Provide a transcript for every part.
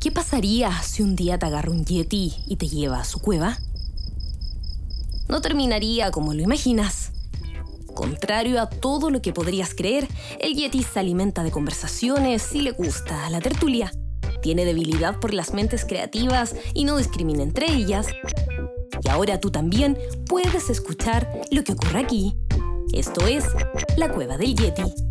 ¿Qué pasaría si un día te agarra un yeti y te lleva a su cueva? No terminaría como lo imaginas. Contrario a todo lo que podrías creer, el yeti se alimenta de conversaciones y le gusta la tertulia. Tiene debilidad por las mentes creativas y no discrimina entre ellas. Y ahora tú también puedes escuchar lo que ocurre aquí. Esto es La Cueva del Yeti.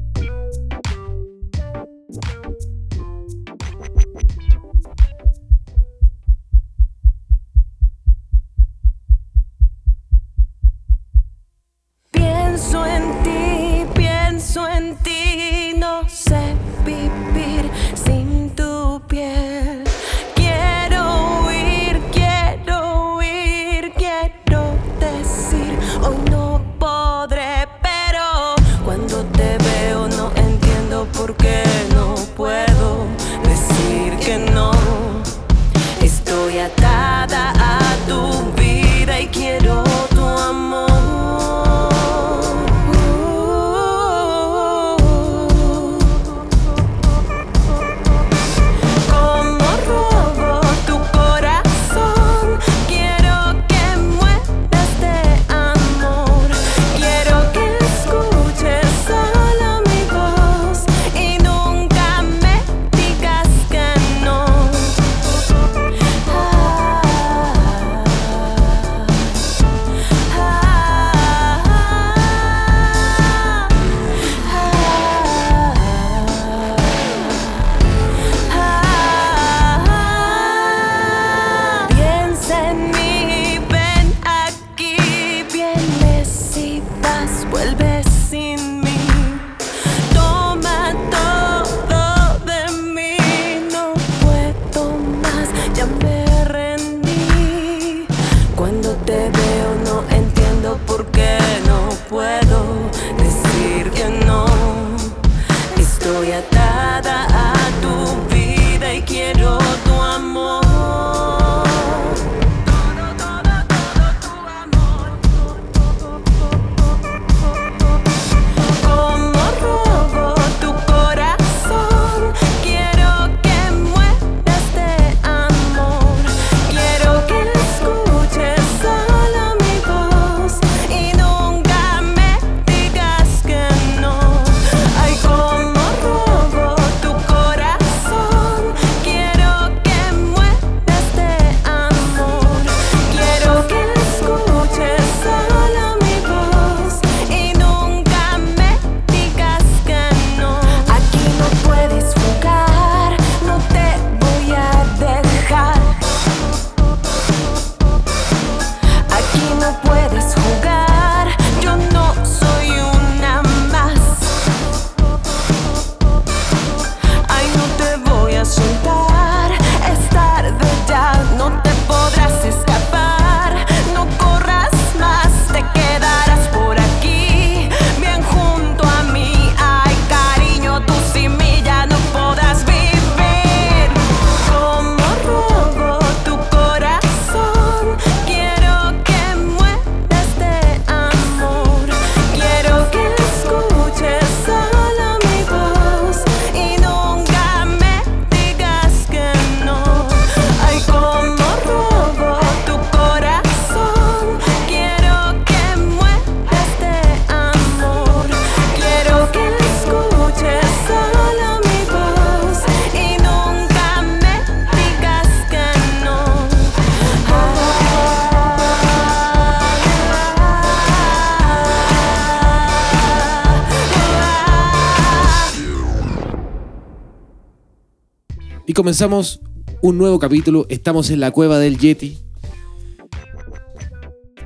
Comenzamos un nuevo capítulo. Estamos en la cueva del Yeti.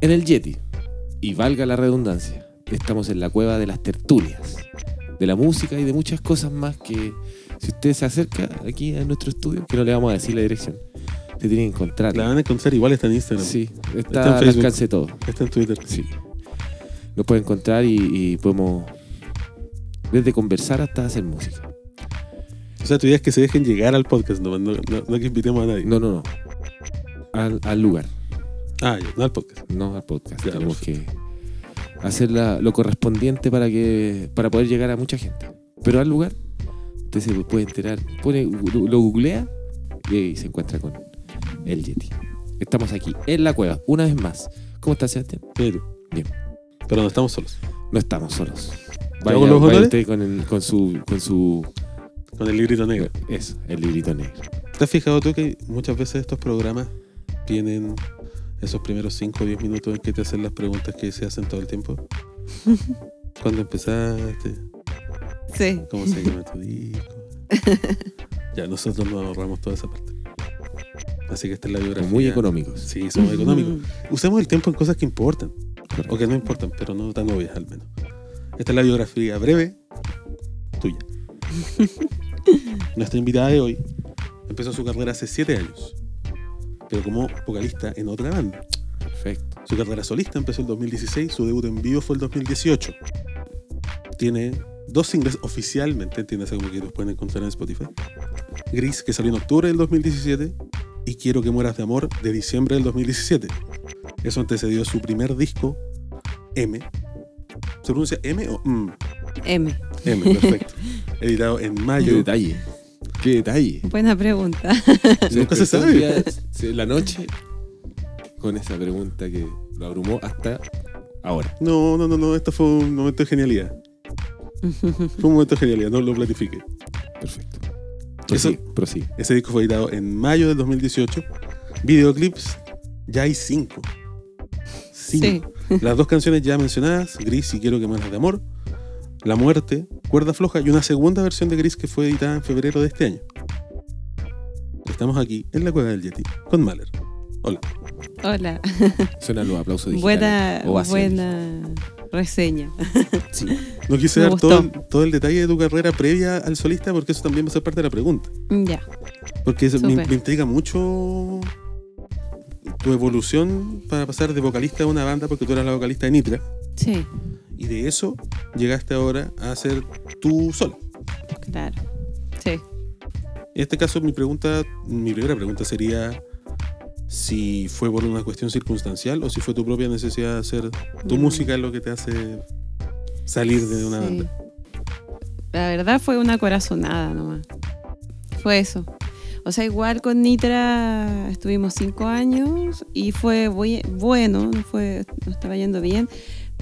En el Yeti. Y valga la redundancia, estamos en la cueva de las tertulias. De la música y de muchas cosas más que si usted se acerca aquí a nuestro estudio, que no le vamos a decir la dirección, se tiene que encontrar. La van a encontrar igual, está en Instagram. Sí, Está está, en al Facebook. alcance de todo. Está en Twitter. Sí. Lo puede encontrar y, y podemos desde conversar hasta hacer música. O sea, tu idea es que se dejen llegar al podcast, no, no, no- no que invitemos a nadie. No, no, no. Al, al lugar, Ah, ya, no al podcast. no al podcast. Ya, Tenemos que hacer la- lo correspondiente para que para poder llegar a mucha gente. Pero al lugar, usted se puede enterar. Pone, lo, googlea y se encuentra con el Yeti. Estamos aquí en la cueva, una vez más. ¿Cómo estás, Sebastián? Tú. Bien. Pero no estamos solos. No estamos solos. ¿Te hago los vaya honores? usted con, el- con su, con su... Con el librito negro. Eso, el librito negro. ¿Te has fijado tú que muchas veces estos programas tienen esos primeros 5 o 10 minutos en que te hacen las preguntas que se hacen todo el tiempo? Cuando empezaste, Sí. ¿cómo se llama tu disco? ya, nosotros nos ahorramos toda esa parte. Así que esta es la biografía. Muy económicos. Sí, somos económicos. Usemos el tiempo en cosas que importan. Correcto. O que no importan, pero no tan obvias al menos. Esta es la biografía breve tuya. Nuestra invitada de hoy empezó su carrera hace 7 años, pero como vocalista en otra banda. Perfecto. Su carrera solista empezó en 2016, su debut en vivo fue el 2018. Tiene dos singles oficialmente, entiéndase como que los pueden encontrar en Spotify. Gris, que salió en octubre del 2017, y Quiero que mueras de amor, de diciembre del 2017. Eso antecedió su primer disco, M. ¿Se pronuncia M o M? M. M, perfecto. Editado en Qué mayo. detalle. Qué detalle. Buena pregunta. Nunca se sabe. la noche con esa pregunta que lo abrumó hasta ahora. No, no, no, no, esto fue un momento de genialidad. Fue un momento de genialidad, no lo platifique. Perfecto. Eso- Prosigue. Ese disco fue editado en mayo del 2018. Videoclips, ya hay cinco. Cinco. Las dos canciones ya mencionadas, Gris y Quiero que mueras de amor, La muerte, Cuerda floja y una segunda versión de Gris que fue editada en febrero de este año. Estamos aquí en la cueva del Yeti con Mahler. Hola. Hola. Suenan los aplausos digitales. Buena, buena reseña. Sí. No quise Me dar todo el, todo el detalle de tu carrera previa al solista porque eso también va a ser parte de la pregunta. Ya. Porque eso me, me intriga mucho tu evolución para pasar de vocalista de una banda, porque tú eras la vocalista de Nitra, Sí, y de eso llegaste ahora a ser tú sola. claro. Sí. En este caso, mi pregunta, mi primera pregunta sería si fue por una cuestión circunstancial o si fue tu propia necesidad de hacer tu Mm. música lo que te hace salir de una Sí. banda. La verdad fue una corazonada nomás. Fue eso. O sea, igual con Nitra estuvimos cinco años y fue bueno, no fue, no estaba yendo bien,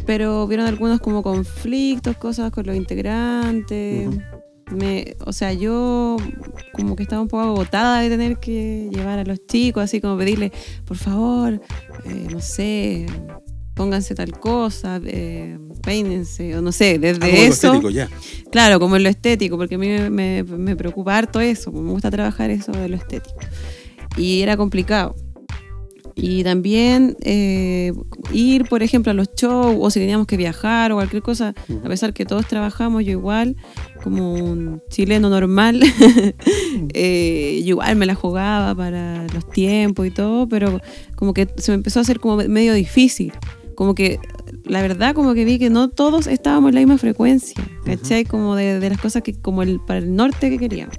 pero hubieron algunos como conflictos, cosas con los integrantes. Me, o sea, yo como que estaba un poco agotada de tener que llevar a los chicos, así como pedirle, por favor, eh, no sé, pónganse tal cosa, eh, peínense, o no sé, desde Algo de lo eso. estético, ya. Claro, como en lo estético, porque a mí me, me- me preocupa harto eso, me gusta trabajar eso de lo estético. Y era complicado. Y también eh, ir, por ejemplo, a los shows, o si teníamos que viajar o cualquier cosa, Ujú. a pesar que todos trabajamos, yo igual, como un chileno normal, eh, yo igual me la jugaba para los tiempos y todo, pero como que se me empezó a hacer como medio difícil. Como que, la verdad, como que vi que no todos estábamos en la misma frecuencia, ¿cachai? Como de, de las cosas que, como el, para el norte que queríamos.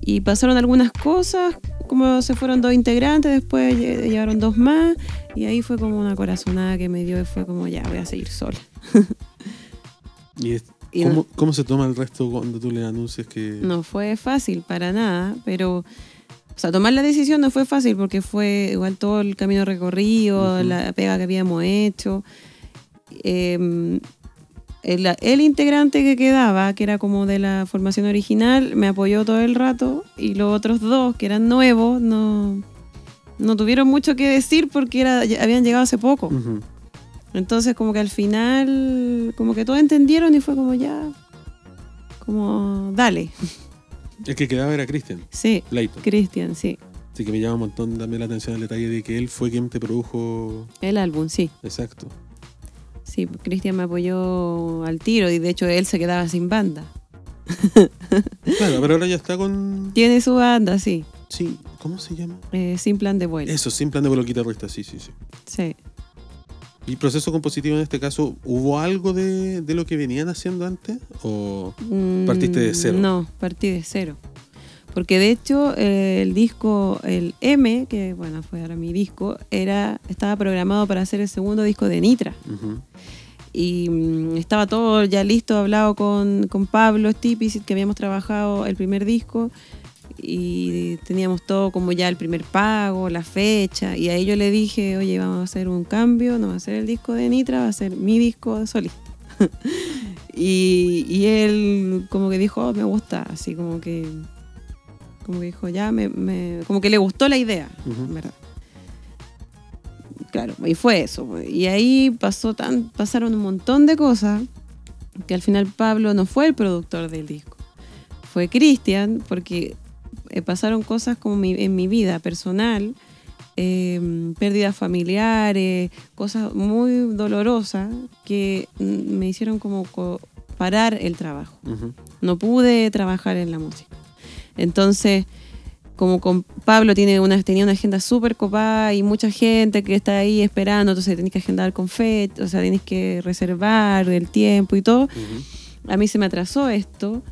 Y pasaron algunas cosas, como se fueron dos integrantes, después lle- llegaron dos más, y ahí fue como una corazonada que me dio y fue como, ya, voy a seguir sola. ¿Y es- Y ¿cómo, no- cómo se toma el resto cuando tú le anuncias que... No fue fácil para nada, pero, o sea, tomar la decisión no fue fácil porque fue igual todo el camino recorrido, la pega que habíamos hecho. Eh, el, el integrante que quedaba, que era como de la formación original, me apoyó todo el rato y los otros dos, que eran nuevos, no, no tuvieron mucho que decir porque era, habían llegado hace poco. Entonces como que al final, como que todos entendieron y fue como ya, como dale. El que quedaba era Christian, Sí, Layton. Cristian, sí. Así que me llama un montón también la atención el detalle de que él fue quien te produjo... El álbum, sí. Exacto. Sí, Cristian me apoyó al tiro y de hecho él se quedaba sin banda. Claro, pero ahora ya está con... Tiene su banda, sí. Sí, ¿cómo se llama? eh, sin plan de vuelo. Eso, sin plan de vuelo guitarrista, sí, sí, sí. Sí. ¿Y proceso compositivo en este caso, hubo algo de, de lo que venían haciendo antes? ¿O Mm, Partiste de cero. No, partí de cero. Porque de hecho eh, el disco, el M, que bueno, fue ahora mi disco, era, estaba programado para ser el segundo disco de Nitra. Ujú. Y mm, estaba todo ya listo, hablado con, con Pablo Stipis, que habíamos trabajado el primer disco. y teníamos todo como ya el primer pago, la fecha, y ahí yo le dije, oye, vamos a hacer un cambio, no va a ser el disco de Nitra, va a ser mi disco de solista. y, y él como que dijo, "Oh, me gusta, así como que, como que dijo, ya, me, me- como que le gustó la idea, verdad. Claro, y fue eso. pues. Y ahí pasó tan, pasaron un montón de cosas que al final Pablo no fue el productor del disco. Fue Cristian, porque eh, pasaron cosas como mi- en mi vida personal, eh, pérdidas familiares, cosas muy dolorosas que me hicieron como co- parar el trabajo no pude trabajar en la música. Entonces, como con Pablo tiene una, tenía una agenda súper copada y mucha gente que está ahí esperando, entonces tenés que agendar con fecha, o sea, tenés que reservar el tiempo y todo. A mí se me atrasó esto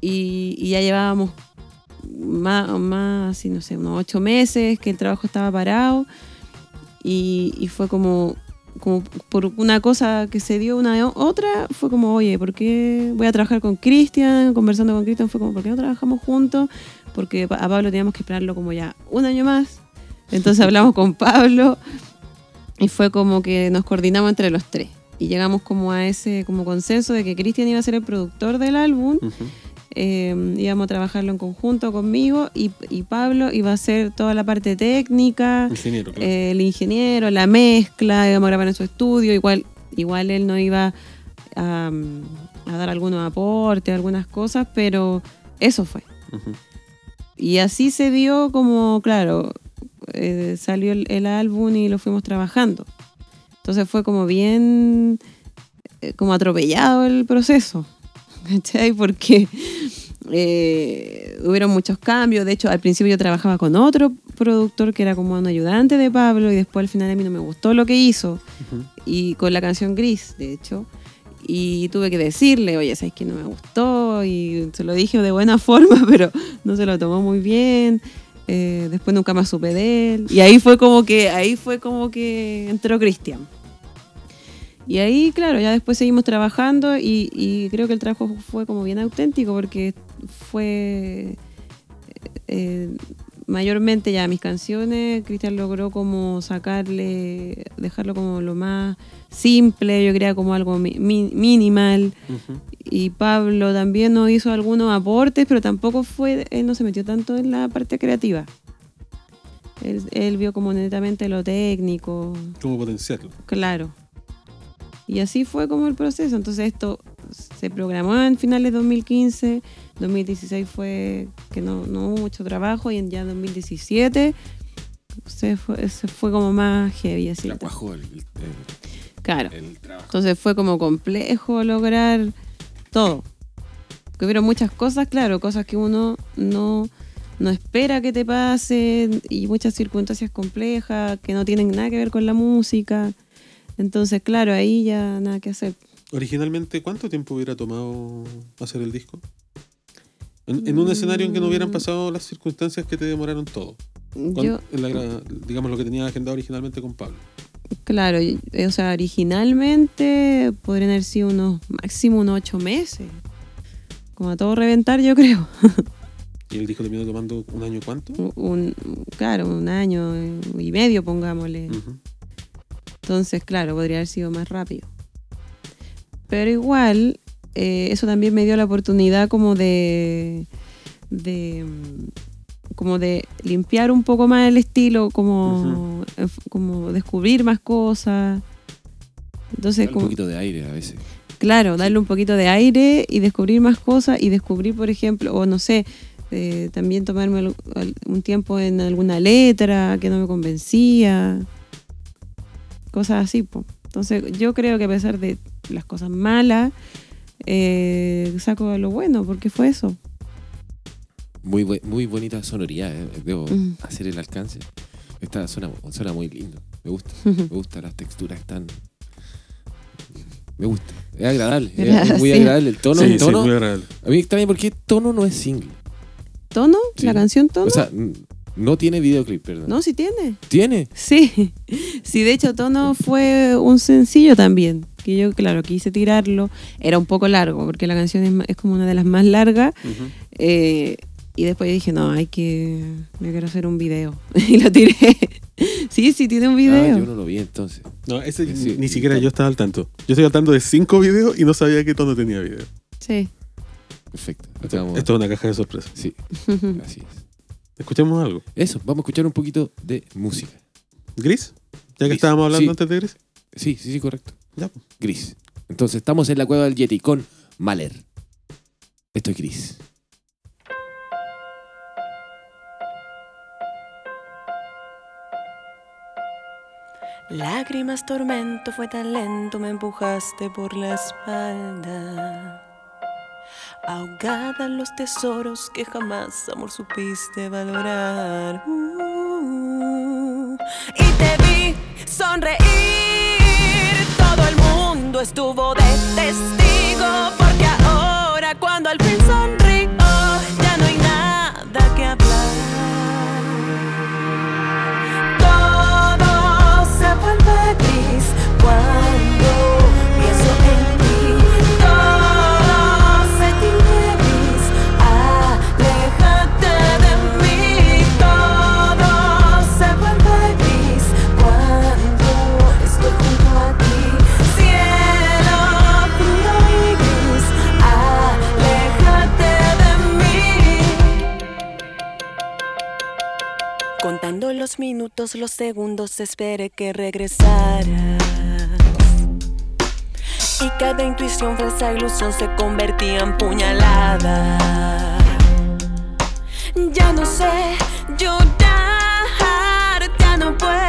y, y ya llevábamos más, más, así, no sé, unos ocho meses que el trabajo estaba parado y, y fue como, como por una cosa que se dio una otra, fue como, oye, ¿por qué voy a trabajar con Cristian? Conversando con Cristian fue como, ¿por qué no trabajamos juntos? Porque a Pablo teníamos que esperarlo como ya un año más. Entonces hablamos con Pablo y fue como que nos coordinamos entre los tres. Y llegamos como a ese como consenso de que Cristian iba a ser el productor del álbum. Eh, íbamos a trabajarlo en conjunto conmigo y, y Pablo iba a hacer toda la parte técnica, Ingeniero, claro. eh, el ingeniero, la mezcla, íbamos a grabar en su estudio, igual, igual él no iba a, a dar algunos aportes, algunas cosas, pero eso fue. Ujú. Y así se dio como, claro, eh, salió el, el álbum y lo fuimos trabajando. Entonces fue como bien, eh, como atropellado el proceso, ¿cachai? Porque eh, hubieron muchos cambios. De hecho, al principio yo trabajaba con otro productor que era como un ayudante de Pablo y después al final a mí no me gustó lo que hizo. Y con la canción Gris, de hecho. Y tuve que decirle, oye, ¿sabes que no me gustó? Y se lo dije de buena forma, pero no se lo tomó muy bien. Eh, después nunca más supe de él. Y ahí fue como que, ahí fue como que entró Cristian. Y ahí, claro, ya después seguimos trabajando y, y creo que el trabajo fue como bien auténtico porque fue eh, mayormente ya mis canciones, Cristian logró como sacarle, dejarlo como lo más simple, yo creía como algo mi- mi- minimal. Y Pablo también nos hizo algunos aportes, pero tampoco fue, él no se metió tanto en la parte creativa. Él, él vio como netamente lo técnico, ¿Cómo potenciarlo? claro. Y así fue como el proceso. Entonces esto se programó en finales de 2015, 2016 fue que no, no hubo mucho trabajo y en ya 2017 se fue, se fue como más heavy así. La cuajó el, el- Claro. el trabajo. Entonces fue como complejo lograr todo. Que hubieron muchas cosas, claro, cosas que uno no, no espera que te pasen y muchas circunstancias complejas que no tienen nada que ver con la música. Entonces, claro, ahí ya nada que hacer. Originalmente, ¿cuánto tiempo hubiera tomado hacer el disco? En, en un escenario en que no hubieran Mm. pasado las circunstancias que te demoraron todo. Yo, la digamos lo que tenía agendado originalmente con Pablo. claro, y- o sea, originalmente podrían haber sido unos máximo unos ocho meses. Como a todo reventar, yo creo. Y el disco terminó tomando un año cuánto. Un, claro, un año y medio, pongámosle. Entonces, claro, podría haber sido más rápido. Pero igual, eh, eso también me dio la oportunidad como de, de mm, como de limpiar un poco más el estilo, como, enf- como descubrir más cosas. Entonces, un como, poquito de aire a veces. claro, darle un poquito de aire y descubrir más cosas y descubrir, por ejemplo, o no sé, eh, también tomarme un tiempo en alguna letra que no me convencía, cosas así. po. Entonces yo creo que a pesar de las cosas malas, eh, saco lo bueno, porque fue eso. Muy, muy bonita sonoridad, eh, debo Mm. hacer el alcance. Esta suena, suena muy lindo. Me gusta. Me gustan las texturas tan. Me gusta. Es agradable. Es- Es muy agradable. El tono. sí, el tono sí, muy agradable. a mí extraña porque tono no es single. ¿Tono? Sí. ¿La canción Tono? O sea, no tiene videoclip, perdón. no, sí tiene. ¿Tiene? Sí, sí, de hecho Tono fue un sencillo también, que yo, claro, quise tirarlo. Era un poco largo, porque la canción es, es como una de las más largas. Eh, Y después dije, no, hay que. Me quiero hacer un video. y lo tiré. sí, sí, tiene un Ah, video. yo no lo vi entonces. No, ese Sí, ni siquiera yo estaba al tanto. Yo estoy al tanto de cinco videos y no sabía que todo tenía video. Sí. Perfecto. A- Esto es una caja de sorpresas. Sí, así es. Escuchemos algo. Eso, vamos a escuchar un poquito de música. ¿Gris? Ya que Gris. estábamos hablando Sí. antes de Gris. Sí, sí, sí, correcto. Ya. pues. Gris. Entonces, estamos en la cueva del Yeti con Mahler. Esto es Gris. Lágrimas, tormento, fue tan lento, me empujaste por la espalda. Ahogada en los tesoros que jamás, amor, supiste valorar. Uh, y te vi sonreír, todo el mundo estuvo de testigo, los minutos, los segundos, esperé que regresaras. Y cada intuición, falsa ilusión se convertía en puñalada. Ya no sé llorar, ya no puedo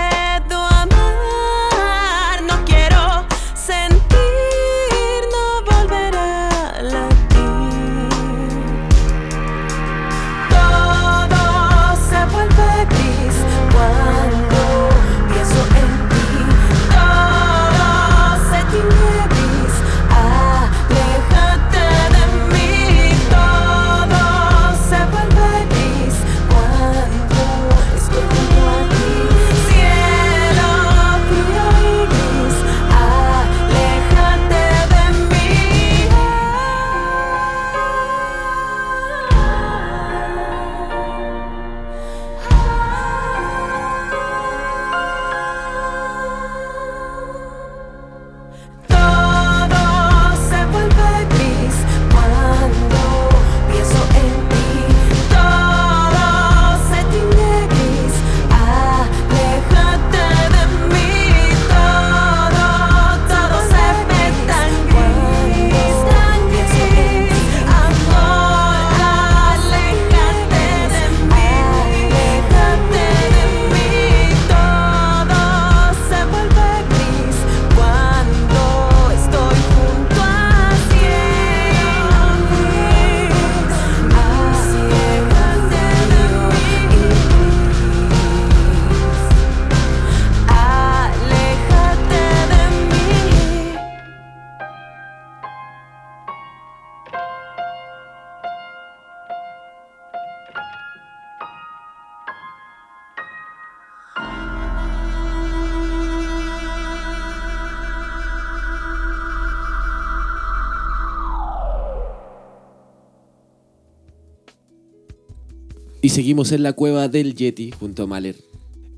Y seguimos en la cueva del Yeti junto a Mahler.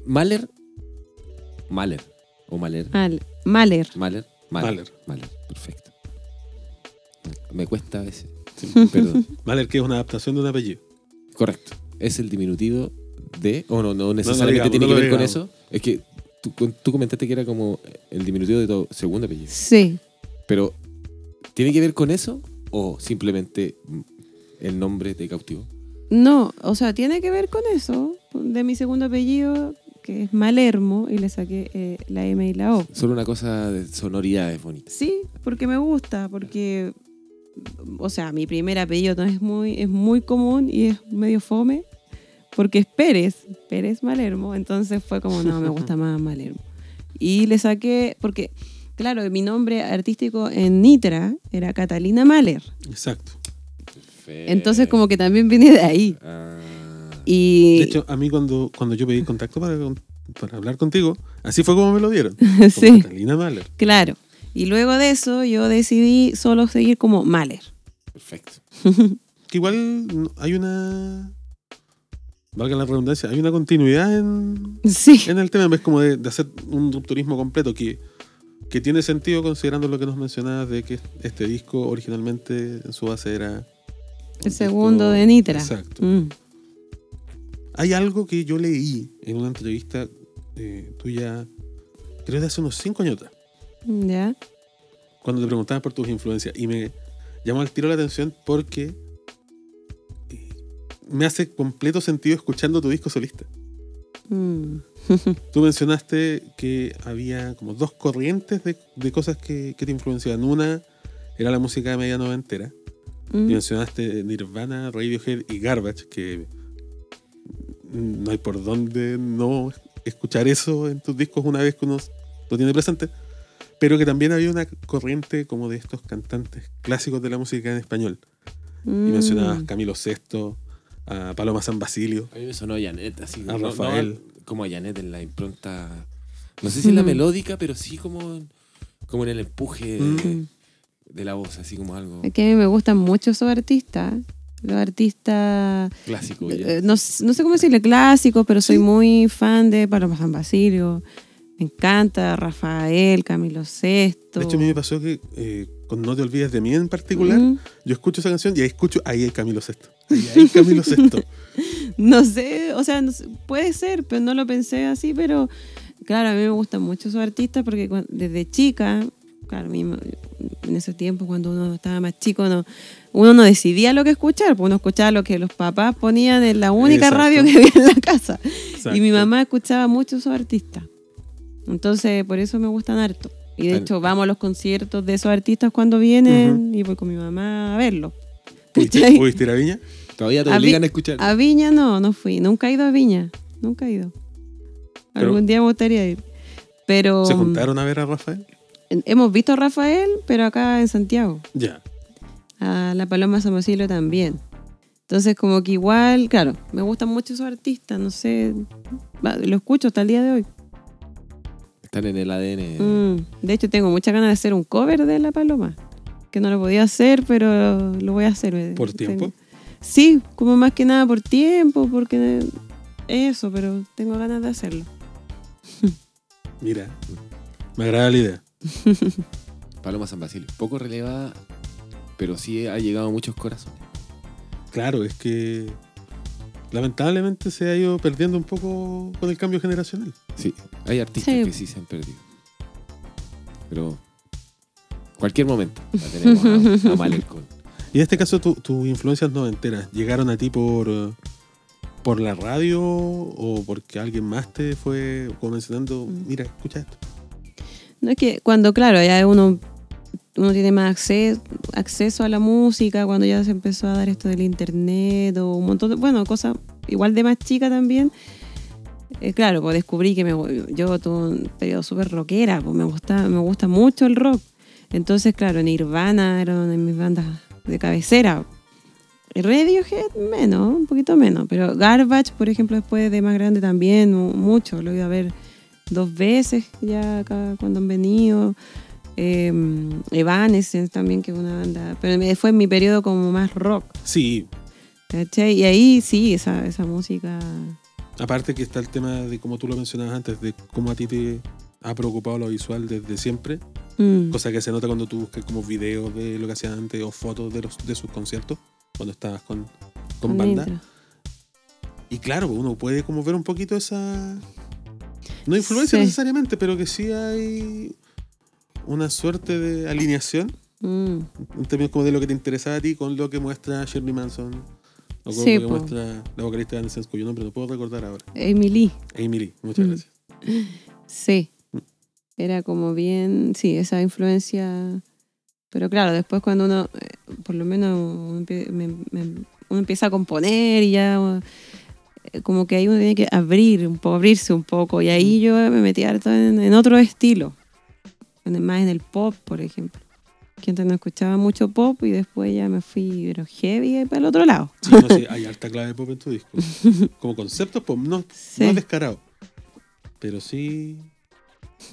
Mahler. Mahler. O Mahler. Al- Mahler. Mahler. Mahler. Mahler. Perfecto. Me cuesta a veces. Perdón. Mahler, que es una adaptación de un apellido. Correcto. Es el diminutivo de. O no, no necesariamente digamos, tiene no que lo ver con digamos. eso. Es que tú, tú comentaste que era como el diminutivo de tu segundo apellido. Sí. Pero, ¿tiene que ver con eso? ¿O simplemente mm, el nombre de cautivo? No, o sea, tiene que ver con eso, de mi segundo apellido, que es Malermo, y le saqué eh, la M y la O. Solo una cosa de sonoridades bonitas. Sí, porque me gusta, porque, o sea, mi primer apellido no es muy, es muy común y es medio fome, porque es Pérez, Pérez Malermo, entonces fue como, no, me gusta más Malermo. Y le saqué, porque, claro, mi nombre artístico en Nitra era Catalina Mahler, Exacto. Entonces como que también viene de ahí. Ah, Y De hecho, a mí cuando, cuando yo pedí contacto para, para hablar contigo, así fue como me lo dieron. Sí. Catalina Mahler. Claro. Y luego de eso yo decidí solo seguir como Mahler. perfecto. Que igual hay una valga la redundancia, hay una continuidad en, Sí. en el tema, en vez como de, de hacer un rupturismo completo que, que tiene sentido considerando lo que nos mencionabas de que este disco originalmente en su base era... El segundo de Nitra. Exacto. Mm. Hay algo que yo leí en una entrevista eh, tuya, creo de hace unos 5 años atrás, Ya. cuando te preguntaban por tus influencias y me llamó al tiro la atención porque eh, me hace completo sentido escuchando tu disco solista. Mm. Tú mencionaste que había como dos corrientes de, de cosas que, que te influenciaban. Una era la música de media noventera. Y Mm. mencionaste Nirvana, Radiohead y Garbage, que no hay por dónde no escuchar eso en tus discos una vez que uno lo tiene presente. Pero que también había una corriente como de estos cantantes clásicos de la música en español. Y Mm. mencionabas Camilo VI, a Paloma San Basilio. A mí me sonó Janet, así A no- no, Rafael. como a Janet en la impronta. No sé si en la Mm. melódica, pero sí como, como en el empuje de, Mm. De la voz, así como algo Es que a mí me gustan mucho esos artistas. Los artistas, clásico. ya. eh, no, no sé cómo decirle clásicos, pero soy Sí. muy fan de Paloma San Basilio. Me encanta Rafael, Camilo VI. De hecho, a mí me pasó que eh, con No te olvides de mí en particular, Mm. yo escucho esa canción y ahí escucho, ahí hay Camilo VI. Ahí hay Camilo. No sé, o sea, no sé, puede ser, pero no lo pensé así, pero claro, a mí me gustan mucho esos artistas porque desde chica, claro, a en ese tiempo cuando uno estaba más chico, no, uno no decidía lo que escuchar, pues uno escuchaba lo que los papás ponían en la única Exacto. radio que había en la casa. Exacto. Y mi mamá escuchaba mucho esos artistas. Entonces, por eso me gustan harto. Y de hecho, vamos a los conciertos de esos artistas cuando vienen y voy con mi mamá a verlos. ¿Pudiste, ir a Viña? Todavía te a obligan a escuchar. A Viña no, no fui. Nunca he ido a Viña. Nunca he ido. Pero- Algún día me gustaría ir. Pero ¿Se juntaron a ver a Rafael? Hemos visto a Rafael, pero acá en Santiago. Ya. A la Paloma San Basilio también. Entonces, como que igual, claro, me gustan mucho esos artistas. No sé, va, lo escucho hasta el día de hoy. Están en el ADN. Mm, De hecho, tengo muchas ganas de hacer un cover de La Paloma. Que no lo podía hacer, pero lo voy a hacer. eh, ¿Por tiempo? Sí, como más que nada por tiempo, porque eso, pero tengo ganas de hacerlo. Mira, me agrada la idea. Paloma San Basilio. Poco relevada, pero sí ha llegado a muchos corazones. Claro, es que lamentablemente se ha ido perdiendo un poco con el cambio generacional. Sí, hay artistas Sí. que sí se han perdido. Pero cualquier momento la tenemos a, a Malercon. Y en este caso, tu- tus influencias noventeras llegaron a ti por, por la radio o porque alguien más te fue mencionando, Mm. mira, escucha esto. No es que cuando, claro, ya uno, uno tiene más acceso, acceso a la música, cuando ya se empezó a dar esto del internet o un montón de, bueno, cosas igual de más chica también. eh, claro, pues descubrí que me, yo tuve un periodo súper rockera, pues me gusta, me gusta mucho el rock. Entonces, claro, Nirvana era una de mis bandas de cabecera. Radiohead menos, un poquito menos, pero Garbage, por ejemplo, después de más grande también, mu- mucho, lo ido a ver dos veces ya acá cuando han venido. Eh, Evanescence también, que es una banda, pero fue en mi periodo como más rock, Sí, ¿cachai? Y ahí sí, esa, esa música... aparte que está el tema de, como tú lo mencionabas antes, de cómo a ti te ha preocupado lo visual desde siempre, mm, cosa que se nota cuando tú buscas como videos de lo que hacían antes o fotos de, los, de sus conciertos, cuando estabas con, con con banda. Y claro, uno puede como ver un poquito esa... No influencia Sí. necesariamente, pero que sí hay una suerte de alineación Mm, en términos como de lo que te interesaba a ti con lo que muestra Shirley Manson o con Sí, lo que po. muestra la vocalista de Evanescence, cuyo nombre no puedo recordar ahora. Emily, Amy Lee, muchas Mm. gracias. sí. Era como bien, sí, esa influencia. Pero claro, después cuando uno, eh, por lo menos uno, empie- me- me- uno empieza a componer y ya como que ahí uno tiene que abrir un poco, abrirse un poco. Y ahí yo me metí harto en, en otro estilo. En más en el pop, por ejemplo. Que antes no escuchaba mucho pop y después ya me fui pero heavy para el otro lado. Sí, no, sí, hay alta clave de pop en tu disco. Como conceptos pop, no, Sí. no descarado. Pero sí...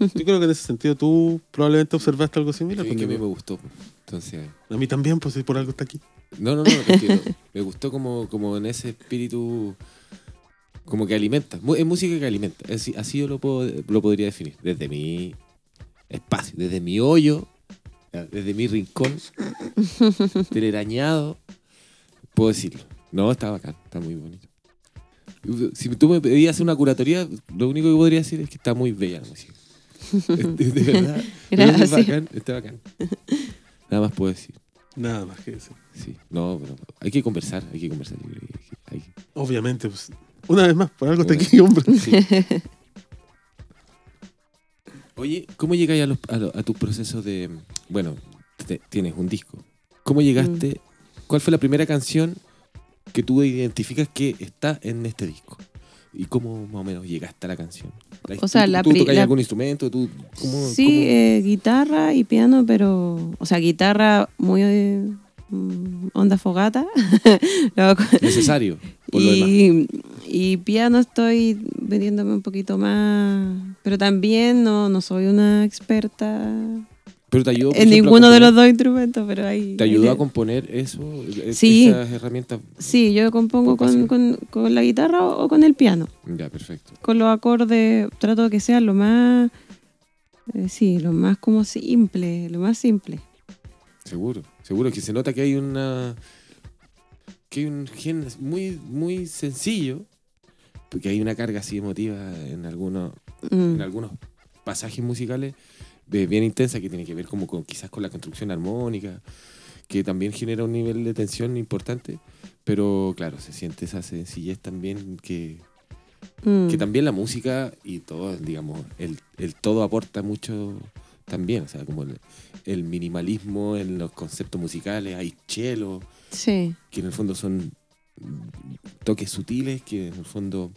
Yo creo que en ese sentido tú probablemente observaste algo similar. Sí, que a mí me gustó. Entonces, A mí también, pues si por algo está aquí. no, no, no, que me gustó como, como en ese espíritu Como que alimenta. Es música que alimenta. Así, así yo lo, puedo, lo podría definir. Desde mi espacio, desde mi hoyo, desde mi rincón, telerañado, puedo decirlo. No, está bacán, está muy bonito. Si tú me pedías una curatoría, lo único que podría decir es que está muy bella la música. de, de verdad. pero es Gracias. bacán, está bacán. Nada más puedo decir. Nada más que eso. Sí, no, pero hay que conversar, hay que conversar. yo creo que hay que- Obviamente, pues, una vez más, por algo está aquí, hombre. Sí. Oye, ¿cómo llegáis a, los- a, lo- a tus procesos de... Bueno, te- tienes un disco. ¿Cómo llegaste? ¿Cuál fue la primera canción que tú identificas que está en este disco? ¿Y cómo más o menos llegaste a la canción? O sea, ¿tú, la ¿Tú tocas la- algún instrumento? ¿Tú, cómo, Sí, cómo- eh, guitarra y piano, pero. O sea, guitarra muy. eh, mm, onda fogata. Necesario? Por lo demás. Y, piano estoy vendiéndome un poquito más. Pero también no, no soy una experta Pero te ayudó, en ninguno de los dos instrumentos, pero ahí. ¿Te ayudó a componer eso? Sí. Esas herramientas. Sí, yo compongo con, con- con la guitarra o, o con el piano. Ya, perfecto. Con los acordes, trato de que sea lo más. eh, sí, lo más como simple, lo más simple. Seguro, seguro que se nota que hay una que hay un gen muy muy sencillo, porque hay una carga así emotiva en algunos Mm, en algunos pasajes musicales de bien intensa que tiene que ver como con quizás con la construcción armónica, que también genera un nivel de tensión importante, pero claro, se siente esa sencillez también que, mm. que también la música y todo, digamos, el, el todo aporta mucho también, o sea, como el, el minimalismo en los conceptos musicales, hay chelos, Sí, que en el fondo son toques sutiles que en el fondo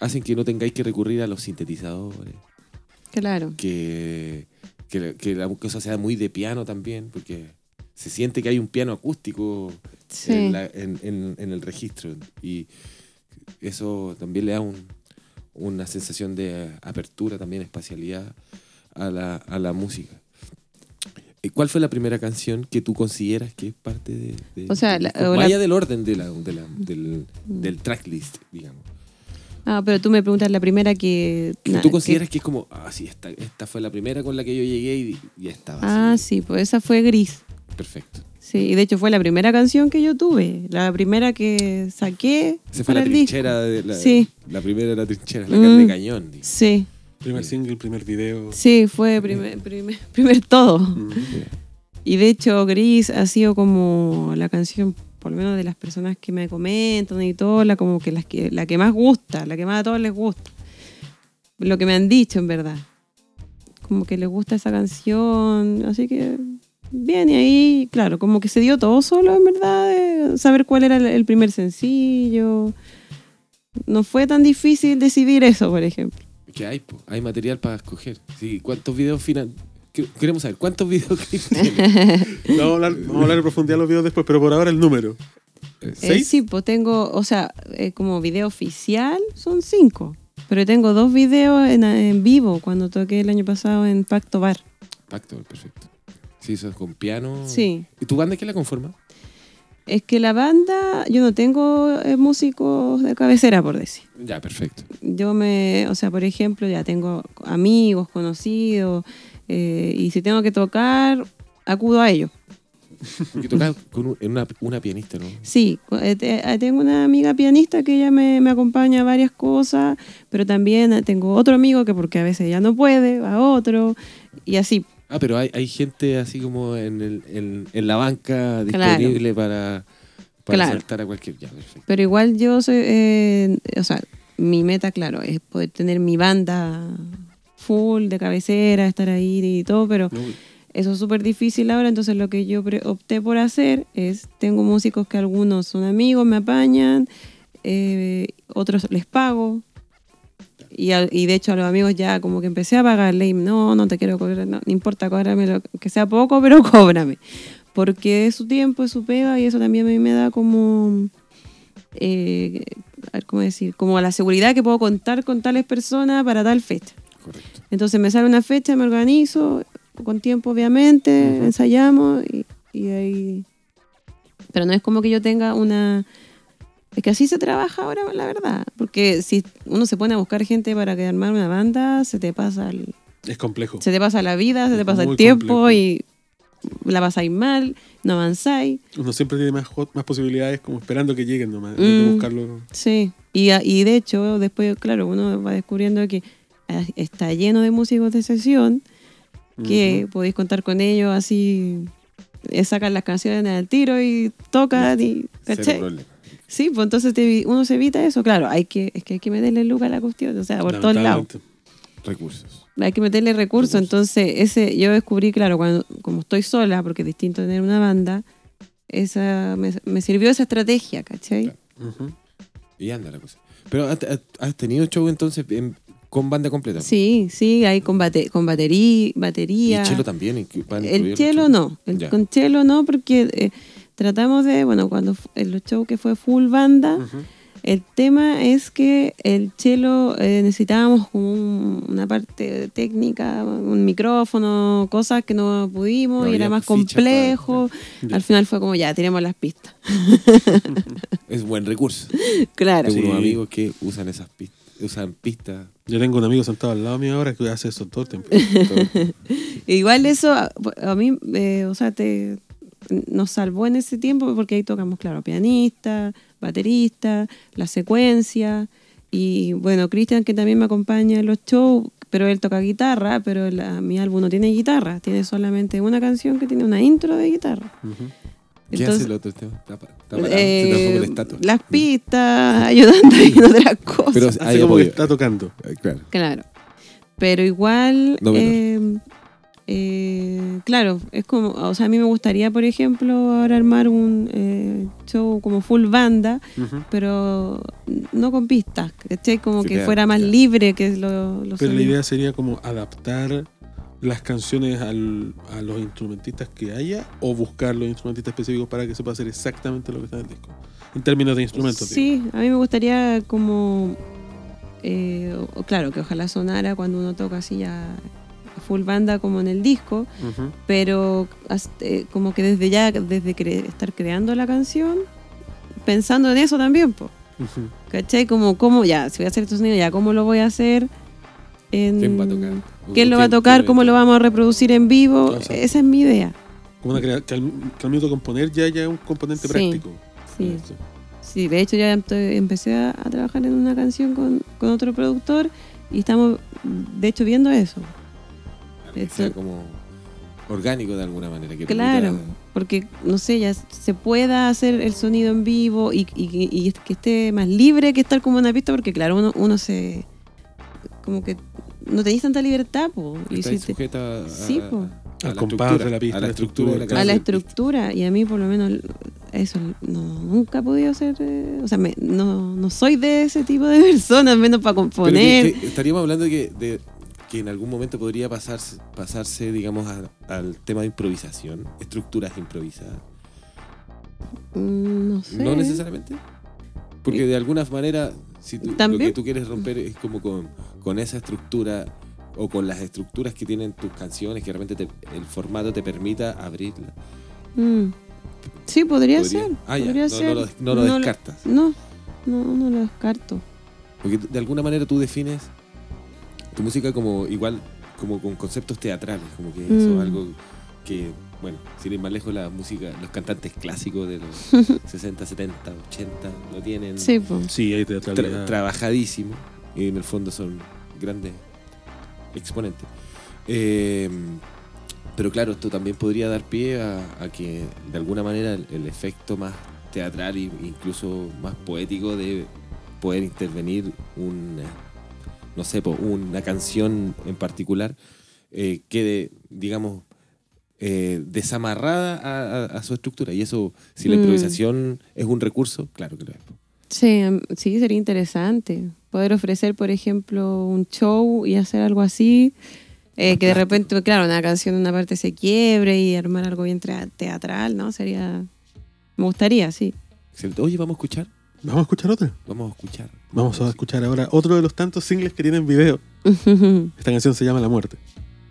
hacen que no tengáis que recurrir a los sintetizadores, claro. que, que, la- que la cosa sea muy de piano también, porque se siente que hay un piano acústico Sí. en, la- en- en- en el registro y eso también le da un- una sensación de apertura, también espacialidad a la, a la música. ¿Y ¿Cuál fue la primera canción que tú consideras que es parte de, de- O sea, la- la- allá del orden de la, de la- del, Mm. del tracklist, digamos. Ah, pero tú me preguntas la primera que... Que tú consideras que, es como, ah, sí, esta, esta fue la primera con la que yo llegué y ya estaba. Ah, así. sí, pues esa fue Gris. Perfecto. Sí, y de hecho fue la primera canción que yo tuve, la primera que saqué Esa fue la disco. trinchera, de la, Sí. la primera de la trinchera, la Mm. carne de cañón. digamos. Sí, Primer single, primer video. sí, fue primer, primer, primer todo. Mm. Y de hecho Gris ha sido como la canción, por lo menos de las personas que me comentan y todo, la, como que, las que la que más gusta, la que más a todos les gusta. Lo que me han dicho en verdad. Como que les gusta esa canción, así que bien, y ahí, claro, como que se dio todo solo en verdad, de saber cuál era el primer sencillo. No fue tan difícil decidir eso, por ejemplo. Que hay, po, hay material para escoger. Sí, ¿cuántos videos final? que- Queremos saber, ¿cuántos tiene? Vamos, a hablar, vamos a hablar en profundidad de los videos después, pero por ahora el número. Eh, ¿Seis? sí, pues tengo, o sea, eh, como video oficial son cinco. Pero tengo dos videos en, en vivo cuando toqué el año pasado en Pacto Bar. Pacto, perfecto. Sí, eso es con piano. Sí. ¿Y tu banda qué la conforma? Es que la banda, yo no tengo eh, músicos de cabecera, por decir. Ya, perfecto. Yo me, o sea, por ejemplo, ya tengo amigos, conocidos, eh, y si tengo que tocar, acudo a ellos. Porque tocas con una, una pianista, ¿no? Sí, eh, te- tengo una amiga pianista que ella me, me acompaña a varias cosas, pero también tengo otro amigo que porque a veces ya no puede, va a otro, y así. Ah, pero hay, hay gente así como en, el, en, en la banca Claro. disponible para, para Claro. saltar a cualquier. Ya, perfecto. Pero igual yo soy, eh, o sea, mi meta, claro, es poder tener mi banda full de cabecera, estar ahí y todo, pero eso es súper difícil ahora, entonces lo que yo pre- opté por hacer es, tengo músicos que algunos son amigos, me apañan, eh, otros les pago. Y, al- y de hecho a los amigos ya como que empecé a pagarle y no, no te quiero cobrar, no, no importa, cóbrame lo que sea poco, pero cóbrame. Porque es su tiempo, es su pega y eso también a mí me da como, eh, a ver, ¿cómo decir? Como la seguridad que puedo contar con tales personas para tal fecha. Correcto. Entonces me sale una fecha, me organizo, con tiempo obviamente, ensayamos y, y ahí... Pero no es como que yo tenga una Es que así se trabaja ahora, la verdad. Porque si uno se pone a buscar gente para que armar una banda, se te pasa el- Es complejo. se te pasa la vida, se Es te pasa el tiempo complejo. y la pasáis mal, no avanzáis. Uno siempre tiene más, más posibilidades como esperando que lleguen nomás. vez de Mm. buscarlo. Sí. Y, y de hecho, después, claro, uno va descubriendo que ah, está lleno de músicos de sesión que podéis contar con ellos así. eh, Sacan las canciones al tiro y tocan y. ¿cachai? Sí, pues entonces te- uno se evita eso. Claro, hay que, es que hay que meterle luca a la cuestión, o sea, por todos lados. Recursos. Hay que meterle recursos. Entonces, ese yo descubrí, claro, cuando como estoy sola, porque es distinto tener una banda, esa me, me sirvió esa estrategia, ¿cachai? Claro. Y anda la cosa. Pero ¿has, tenido show entonces en- con banda completa? Sí, sí, hay con, bate- con batería, Y batería. chelo también. el chelo no, el, Ya. con chelo no, porque eh, tratamos de, bueno, cuando el show que fue full banda, el tema es que el chelo eh, necesitábamos como un- una parte técnica, un micrófono, cosas que no pudimos No y era más complejo. Al final fue como ya, tiremos las pistas. Es buen recurso. Claro. Tengo Sí. unos amigos que usan esas pistas. Usan pistas. Yo tengo un amigo sentado al lado mío ahora que hace eso todo el tiempo. todo. Igual eso a, a mí, eh, o sea, te, nos salvó en ese tiempo porque ahí tocamos, claro, pianista, baterista, la secuencia y bueno, Cristian que también me acompaña en los shows, pero él toca guitarra, pero la- mi álbum no tiene guitarra, tiene solamente una canción que tiene una intro de guitarra. ¿Qué Entonces, hace el otro tema? Está, pa- está parado, eh, se las pistas, ayudando en otras cosas. Pero Hace hay como que está tocando. Claro. Claro. Pero igual, No eh, eh, claro, es como, o sea, a mí me gustaría, por ejemplo, ahora armar un eh, show como full banda, pero no con pistas, ¿cachai? Como que fuera más claro. libre que lo, los Pero la idea sería como adaptar las canciones al- a los instrumentistas que haya o buscar los instrumentistas específicos para que se pueda hacer exactamente lo que está en el disco. En términos de instrumentos. digo. Sí, a mí me gustaría como, eh, claro, que ojalá sonara cuando uno toca así ya full banda como en el disco, Ujú. pero as- eh, como que desde ya, desde cre- estar creando la canción, pensando en eso también, po, Ujú. ¿cachai? Como, cómo, ya, si voy a hacer estos sonidos, ya, ¿cómo lo voy a hacer? En, ¿Quién va a tocar? ¿Quién lo va a ¿Quién- tocar? ¿Cómo lo vamos a reproducir en vivo? Esa es mi idea. Como una que, al, que al minuto componer ya haya un componente Sí. práctico. Sí, Eso. sí, de hecho ya empe- empecé a, a trabajar en una canción con, con otro productor y estamos, de hecho, viendo eso. Que sea como orgánico de alguna manera. Que Claro, permita- porque no sé, ya se pueda hacer el sonido en vivo y, y- y que esté más libre que estar como en una pista, porque claro, uno, uno se. como que no tenéis tanta libertad, po, y si te- a, Sí, po. a Al la compás estructura, de la pista, a la estructura de la estructura, a la canción. estructura, y a mí por lo menos eso no, nunca he podido hacer. eh, o sea, me- no, no soy de ese tipo de personas, menos para Pero que- componer. que estaríamos hablando de que, de que en algún momento podría pasarse, pasarse digamos, a- al tema de improvisación, estructuras improvisadas. Mm, no sé. No necesariamente. Porque de alguna manera, si tú, lo que tú quieres romper es como con, con esa estructura o con las estructuras que tienen tus canciones, que realmente te- el formato te permita abrirla. Mm. Sí, podría, Podría. ser. Ah, podría no- ser. no lo- no lo descartas. No, no, no lo descarto. Porque de alguna manera tú defines tu música como igual, como con conceptos teatrales, como que eso Mm. es algo que, bueno, sin ir más lejos, la música, los cantantes clásicos de los 60, 70, 80 lo tienen Sí, pues. Sí, hay tra- teatralidad. trabajadísimo y en el fondo son grandes exponentes. Eh, pero claro, esto también podría dar pie a, a que de alguna manera el, el efecto más teatral e incluso más poético de poder intervenir un, no sé, po, una canción en particular eh, quede, digamos, eh, desamarrada a, a- a su estructura. Y eso, si la Mm. improvisación es un recurso, claro que lo es. po. Sí, em, sí, sería interesante poder ofrecer, por ejemplo, un show y hacer algo así. eh, que de repente, claro, una canción en una parte se quiebre y armar algo bien tra- teatral, ¿no? Sería. Me gustaría, sí. Oye, vamos a escuchar. Vamos a escuchar otra. Vamos a escuchar. Vamos a escuchar ahora otro de los tantos singles que tienen video. Esta canción se llama La Muerte.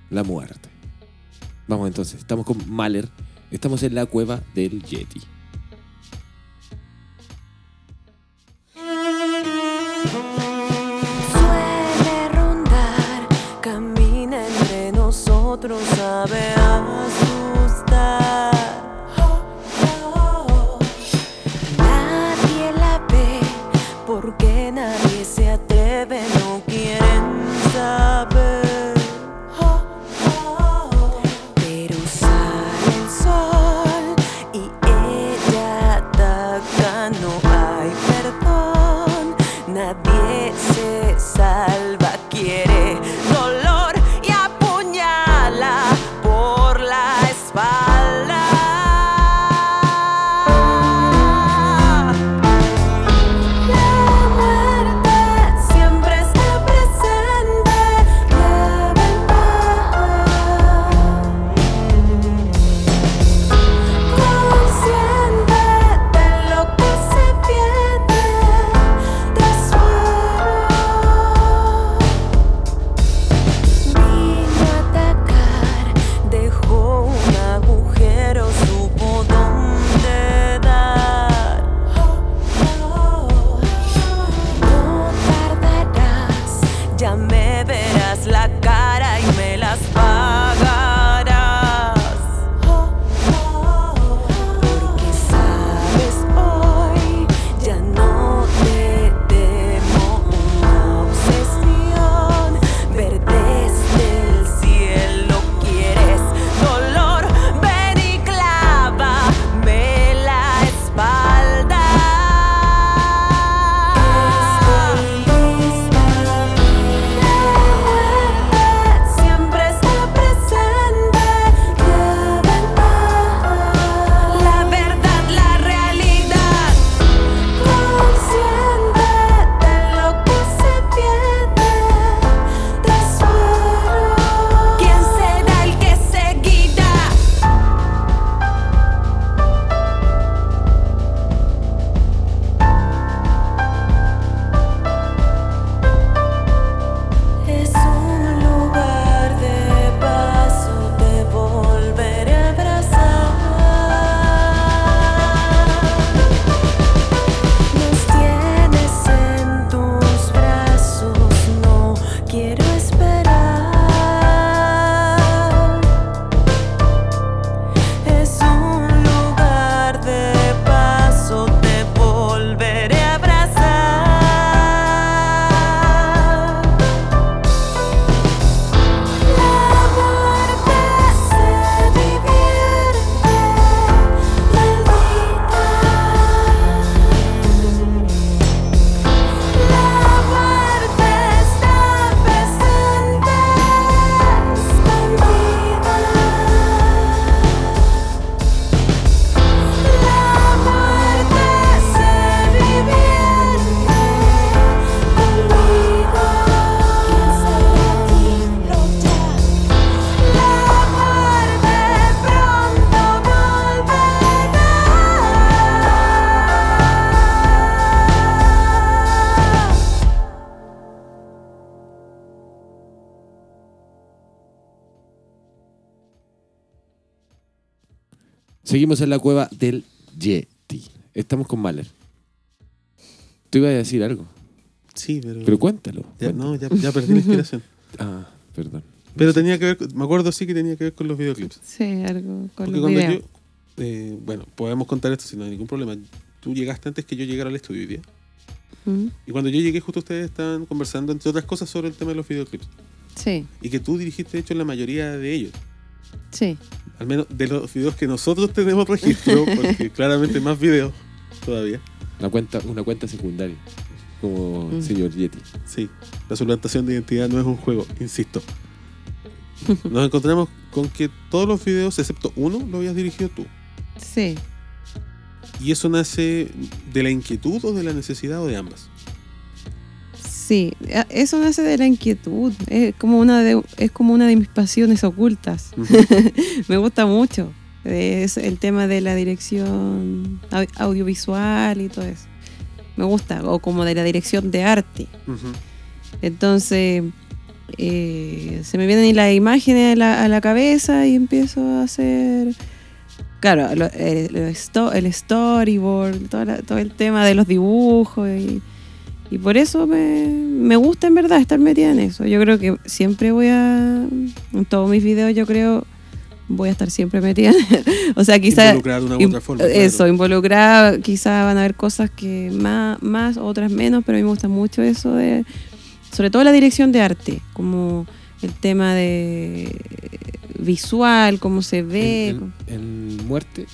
La Muerte. Vamos entonces, estamos con Mahler. Estamos en la cueva del Yeti. Suele rondar, camina entre nosotros, sabe. Seguimos en la cueva del Yeti. Estamos con Mahler. Tú ibas a decir algo, Sí, pero. pero cuéntalo. ya, cuéntalo. no, ya, ya perdí la inspiración. Ah, perdón. Pero tenía que ver, con- me acuerdo sí que tenía que ver con los videoclips. Sí, algo con Porque los cuando videos. yo, eh, bueno, podemos contar esto sin ningún problema. Tú llegaste antes que yo llegara al estudio hoy día. ¿Mm? Y cuando yo llegué, justo ustedes estaban conversando, entre otras cosas, sobre el tema de los videoclips. Sí, Y que tú dirigiste, de hecho, la mayoría de ellos. sí. Al menos de los videos que nosotros tenemos registro, porque claramente más videos todavía. Una cuenta, una cuenta secundaria. Como Mm. señor Yeti. Sí, la suplantación de identidad no es un juego, insisto. Nos encontramos con que todos los videos, excepto uno, lo habías dirigido tú. Sí. ¿Y eso nace de la inquietud o de la necesidad o de ambas? Sí, eso nace de la inquietud. Es como una de, es como una de mis pasiones ocultas. Me gusta mucho. Es el tema de la dirección au- audiovisual y todo eso. Me gusta. O como de la dirección de arte. Entonces, eh, se me vienen las imágenes a la, a la cabeza y empiezo a hacer. Claro, lo- eh, el storyboard, todo, la- todo el tema de los dibujos y, Y por eso me, me gusta en verdad estar metida en eso. Yo creo que siempre voy a, en todos mis videos yo creo, voy a estar siempre metida. o sea, quizás... Involucrada de una u otra forma. claro. Eso, involucrada, quizás van a haber cosas que más, más, otras menos, pero a mí me gusta mucho eso de, sobre todo la dirección de arte, como el tema de visual, cómo se ve, En, en- en muerte,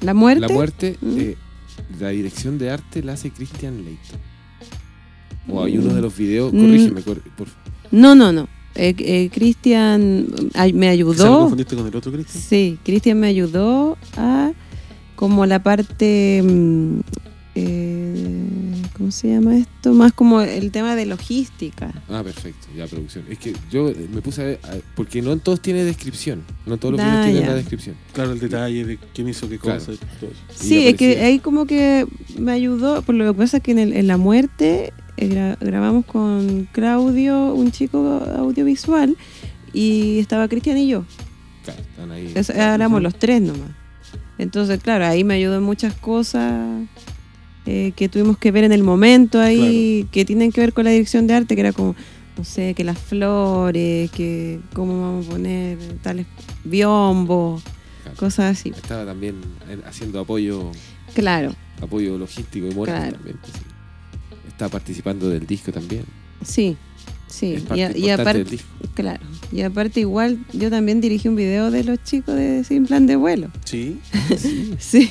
la muerte. la muerte, Mm. eh, la dirección de arte la hace Christian Leighton. O hay uno de los videos, Mm. corrígeme, cor- por favor. No, no, no. Eh, eh, Cristian ay, me Quizá lo ayudó. confundiste con el otro Cristian. Sí, Cristian me ayudó a como la parte, mm, eh, ¿cómo se llama esto? Más como el tema de logística. Ah, perfecto, ya producción. Es que yo me puse a ver, porque no en todos tiene descripción, no todos los Ah, videos tienen la descripción. Claro, el detalle de quién hizo qué Claro. cosa. todo eso. Sí, es que ahí como que me ayudó, por lo que pasa es que en, el- en La Muerte gra- grabamos con Claudio, un chico audiovisual, y estaba Cristian y yo. Claro, están ahí. Es- éramos los tres nomás. Entonces, claro, ahí me ayudó en muchas cosas eh, que tuvimos que ver en el momento ahí, que tienen que ver con la dirección de arte, que era como, no sé, que las flores, que cómo vamos a poner tales biombos, Claro. cosas así. Estaba también eh, haciendo apoyo Claro, apoyo logístico y moral Claro. también. pues, Estaba participando del disco también. sí, sí. Es Y, parte aparte, del disco. claro, y aparte igual yo también dirigí un video de los chicos de Sin Plan de Vuelo. Sí. Sí.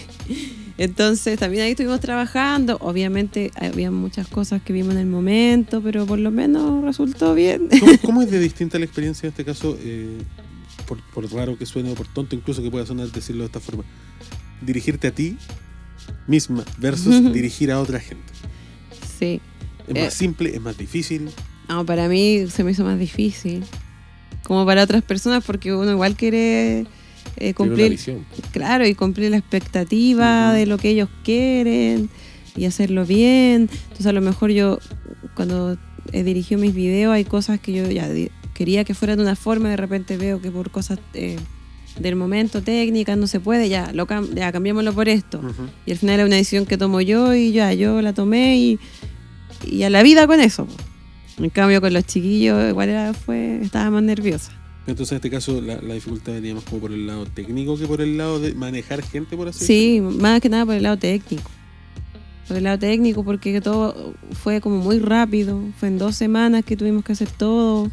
Entonces también ahí estuvimos trabajando. Obviamente había muchas cosas que vimos en el momento, pero por lo menos resultó bien. ¿Cómo, cómo es de distinta la experiencia en este caso? eh, por, por raro que suene o por tonto incluso que pueda sonar decirlo de esta forma. Dirigirte a ti misma versus dirigir a otra gente. Sí. Es Eh. más simple, es más difícil. No, para mí se me hizo más difícil. Como para otras personas, porque uno igual quiere eh, cumplir, claro, y cumplir la expectativa Ujú. de lo que ellos quieren y hacerlo bien. Entonces a lo mejor yo cuando he dirigido mis videos hay cosas que yo ya quería que fueran de una forma, de repente veo que por cosas eh, del momento técnicas no se puede, ya, lo cam- ya cambiémoslo por esto. Ujú. Y al final es una decisión que tomo yo y ya, yo la tomé y, y a la vida con eso. En cambio con los chiquillos igual era, fue, estaba más nerviosa. Entonces en este caso la, la dificultad venía más como por el lado técnico que por el lado de manejar gente, por así Sí, más que nada por el lado técnico. Por el lado técnico, porque todo fue como muy rápido. Fue en dos semanas que tuvimos que hacer todo.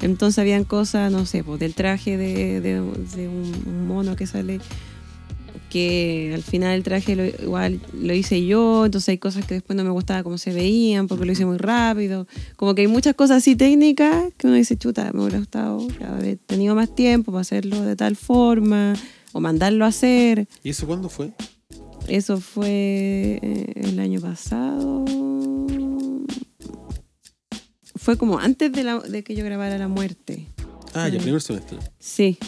Entonces habían cosas, no sé, pues del traje de, de- de un, un mono que sale, que al final el traje lo, igual lo hice yo, entonces hay cosas que después no me gustaba cómo se veían, porque lo hice muy rápido. Como que hay muchas cosas así técnicas que uno dice, chuta, me hubiera gustado haber tenido más tiempo para hacerlo de tal forma, o mandarlo a hacer. ¿Y eso cuándo fue? Eso fue eh, el año pasado. Fue como antes de, la- de que yo grabara La Muerte. Ah, ya, Mm. primer semestre. Sí.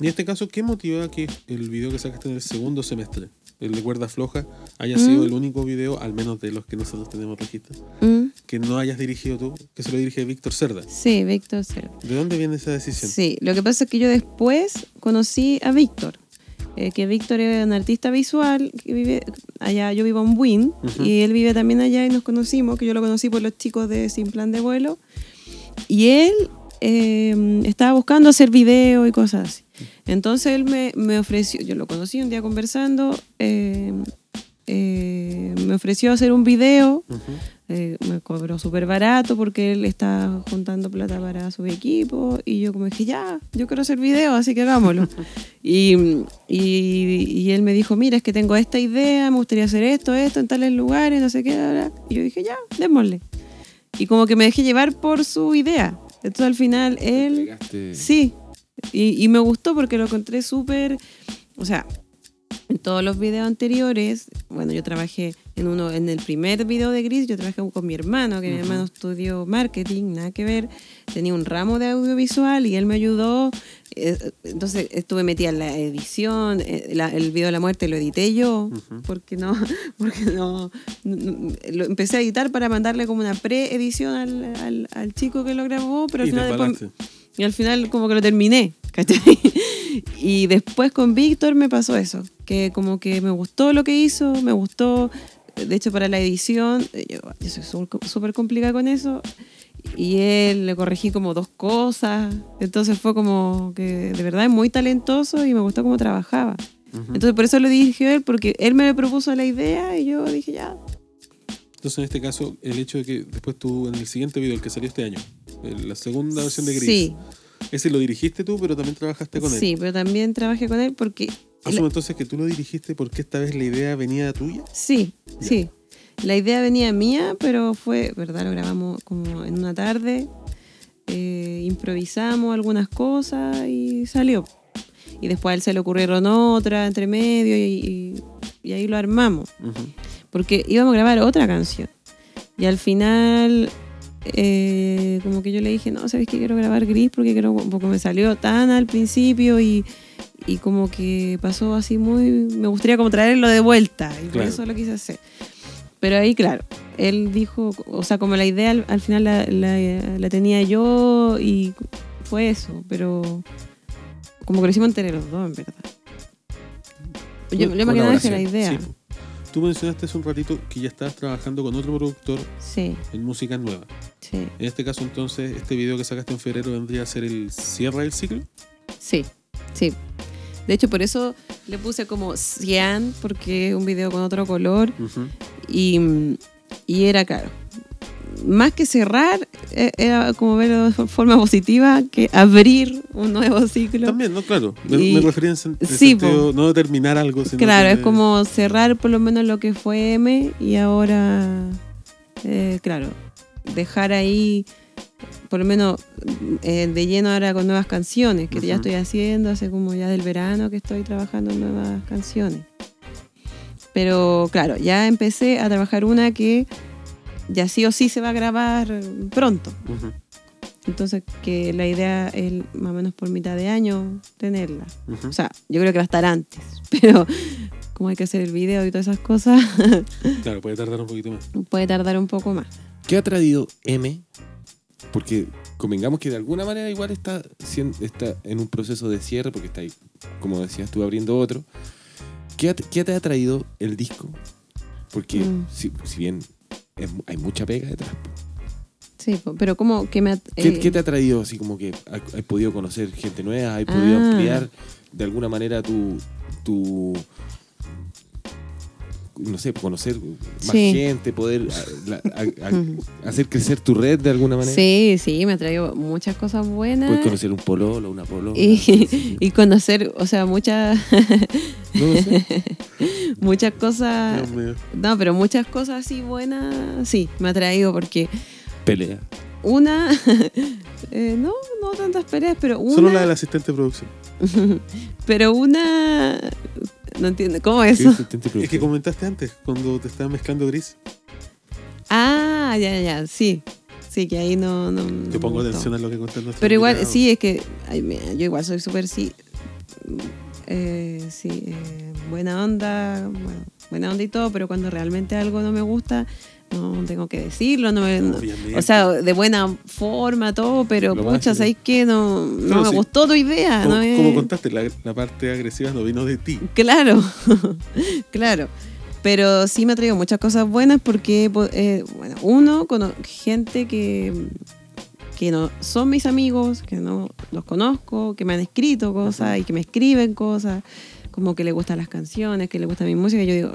Y en este caso, ¿qué motiva que el video que sacaste en el segundo semestre, el de cuerda floja, haya Mm. sido el único video, al menos de los que nosotros tenemos registro, Mm, que no hayas dirigido tú, que se lo dirige Víctor Cerda? Sí, Víctor Cerda. ¿De dónde viene esa decisión? Sí, lo que pasa es que yo después conocí a Víctor. eh, que Víctor es un artista visual que vive allá, yo vivo en Buin Ujú. y él vive también allá y nos conocimos, que yo lo conocí por los chicos de Sin Plan de Vuelo. Y él eh, estaba buscando hacer video y cosas así. Entonces él me, me ofreció, yo lo conocí un día conversando, eh, eh, me ofreció hacer un video, Ujú. eh, me cobró súper barato porque él está juntando plata para su equipo y yo como dije, ya, yo quiero hacer video, así que hagámoslo. y, y, y él me dijo, mira, es que tengo esta idea, me gustaría hacer esto, esto, en tales lugares, no sé qué, bla, bla". y yo dije, ya, démosle. Y como que me dejé llevar por su idea. Entonces al final él... Sí, y, y me gustó porque lo encontré súper, o sea, en todos los videos anteriores, bueno, yo trabajé en uno, en el primer video de Gris, yo trabajé con mi hermano, que mi hermano estudió marketing, nada que ver, tenía un ramo de audiovisual y él me ayudó, eh, entonces estuve metida en la edición, eh, la- el video de la muerte lo edité yo, Ujú. porque no, porque no, no- lo empecé a editar para mandarle como una pre-edición al, al- al chico que lo grabó, pero al Y final después, y al final como que lo terminé, ¿cachai? Y después con Víctor me pasó eso, que como que me gustó lo que hizo, me gustó de hecho para la edición, eh, yo, yo soy súper- complicada con eso, y él le corregí como dos cosas, entonces fue como que de verdad es muy talentoso y me gustó cómo trabajaba. Entonces por eso lo dirigió él, porque él me propuso la idea y yo dije ya, Entonces, en este caso, el hecho de que después tú, en el siguiente video, el que salió este año, la segunda versión de Gris, sí, ese lo dirigiste tú, pero también trabajaste con él. sí, pero también trabajé con él porque... Asumo entonces que tú lo dirigiste porque esta vez la idea venía tuya. Sí, sí. La idea venía mía, pero fue, ¿verdad? Lo grabamos como en una tarde, eh, improvisamos algunas cosas y salió. Y después a él se le ocurrieron otras entre medio y, y- y ahí lo armamos. Porque íbamos a grabar otra canción. Y al final, eh, como que yo le dije, no, ¿sabes qué? Quiero grabar gris porque, quiero, porque me salió tan al principio y, y como que pasó así muy... Me gustaría como traerlo de vuelta. Y por Claro. eso lo quise hacer. Pero ahí, claro, él dijo, o sea, como la idea al, al final la, la- la tenía yo y fue eso, pero como que lo hicimos entre los dos, en verdad. Yo, yo me quedé dejé la idea. Sí. Tú mencionaste hace un ratito que ya estabas trabajando con otro productor Sí, en música nueva. sí, En este caso, entonces, este video que sacaste en febrero vendría a ser el cierre del ciclo. sí, sí. De hecho, por eso le puse como Cian, porque es un video con otro color. Y, y era, claro, más que cerrar, e- era como verlo de forma positiva que abrir un nuevo ciclo. También, ¿no? Claro. Me, Y- me refería en, sen- en sí, sentido, no terminar algo, sino Claro, que- es como cerrar por lo menos lo que fue M y ahora, eh, claro, dejar ahí, por lo menos eh, de lleno ahora con nuevas canciones, que ya estoy haciendo hace como ya del verano que estoy trabajando en nuevas canciones. Pero claro, ya empecé a trabajar una que ya sí o sí se va a grabar pronto. Entonces, que la idea es más o menos por mitad de año tenerla. O sea, yo creo que va a estar antes, pero como hay que hacer el video y todas esas cosas, Claro, puede tardar un poquito más. puede tardar un poco más. ¿Qué ha traído M? Porque convengamos que de alguna manera igual está, está en un proceso de cierre, porque está ahí, como decías tú, abriendo otro. ¿Qué, te ha traído el disco? Porque Mm. si, si bien es hay mucha pega detrás, Sí, pero como que me... at- ¿qué, eh, qué te ha traído así como que has, has podido conocer gente nueva? ¿Has podido Ah. ampliar de alguna manera tu... tu no sé, conocer más Sí. gente, poder a- la- a- a- Ujú. hacer crecer tu red de alguna manera. Sí, sí, me ha traído muchas cosas buenas. Puedes conocer un pololo, una polola. y, sí. y conocer, o sea, muchas No sé. muchas cosas... No, pero muchas cosas así buenas, sí, me ha traído porque Pelea. una... eh, no, no tantas peleas, pero una... Solo la del asistente de producción. pero una... No entiendo, ¿cómo es eso? Es que comentaste antes, cuando te estaban mezclando gris. Ah, ya, ya, ya, sí. Sí, que ahí no... no Yo no pongo atención a lo que nuestros Pero igual, sí, es que ay, mira, yo igual soy súper, sí, eh, sí, eh, buena onda, bueno, buena onda y todo, pero cuando realmente algo no me gusta, no tengo que decirlo, no me- no- Obviamente. o sea, de buena forma, todo, pero máximo. ¿sabes qué? No, no me sí. gustó tu idea, Como, como contaste, la, la parte agresiva no vino de ti. Claro, claro. Pero sí me ha traído muchas cosas buenas porque, po- eh, bueno, uno, cono- gente que, que no son mis amigos, que no los conozco, que me han escrito cosas y que me escriben cosas, como que le gustan las canciones, que le gusta mi música. Yo digo,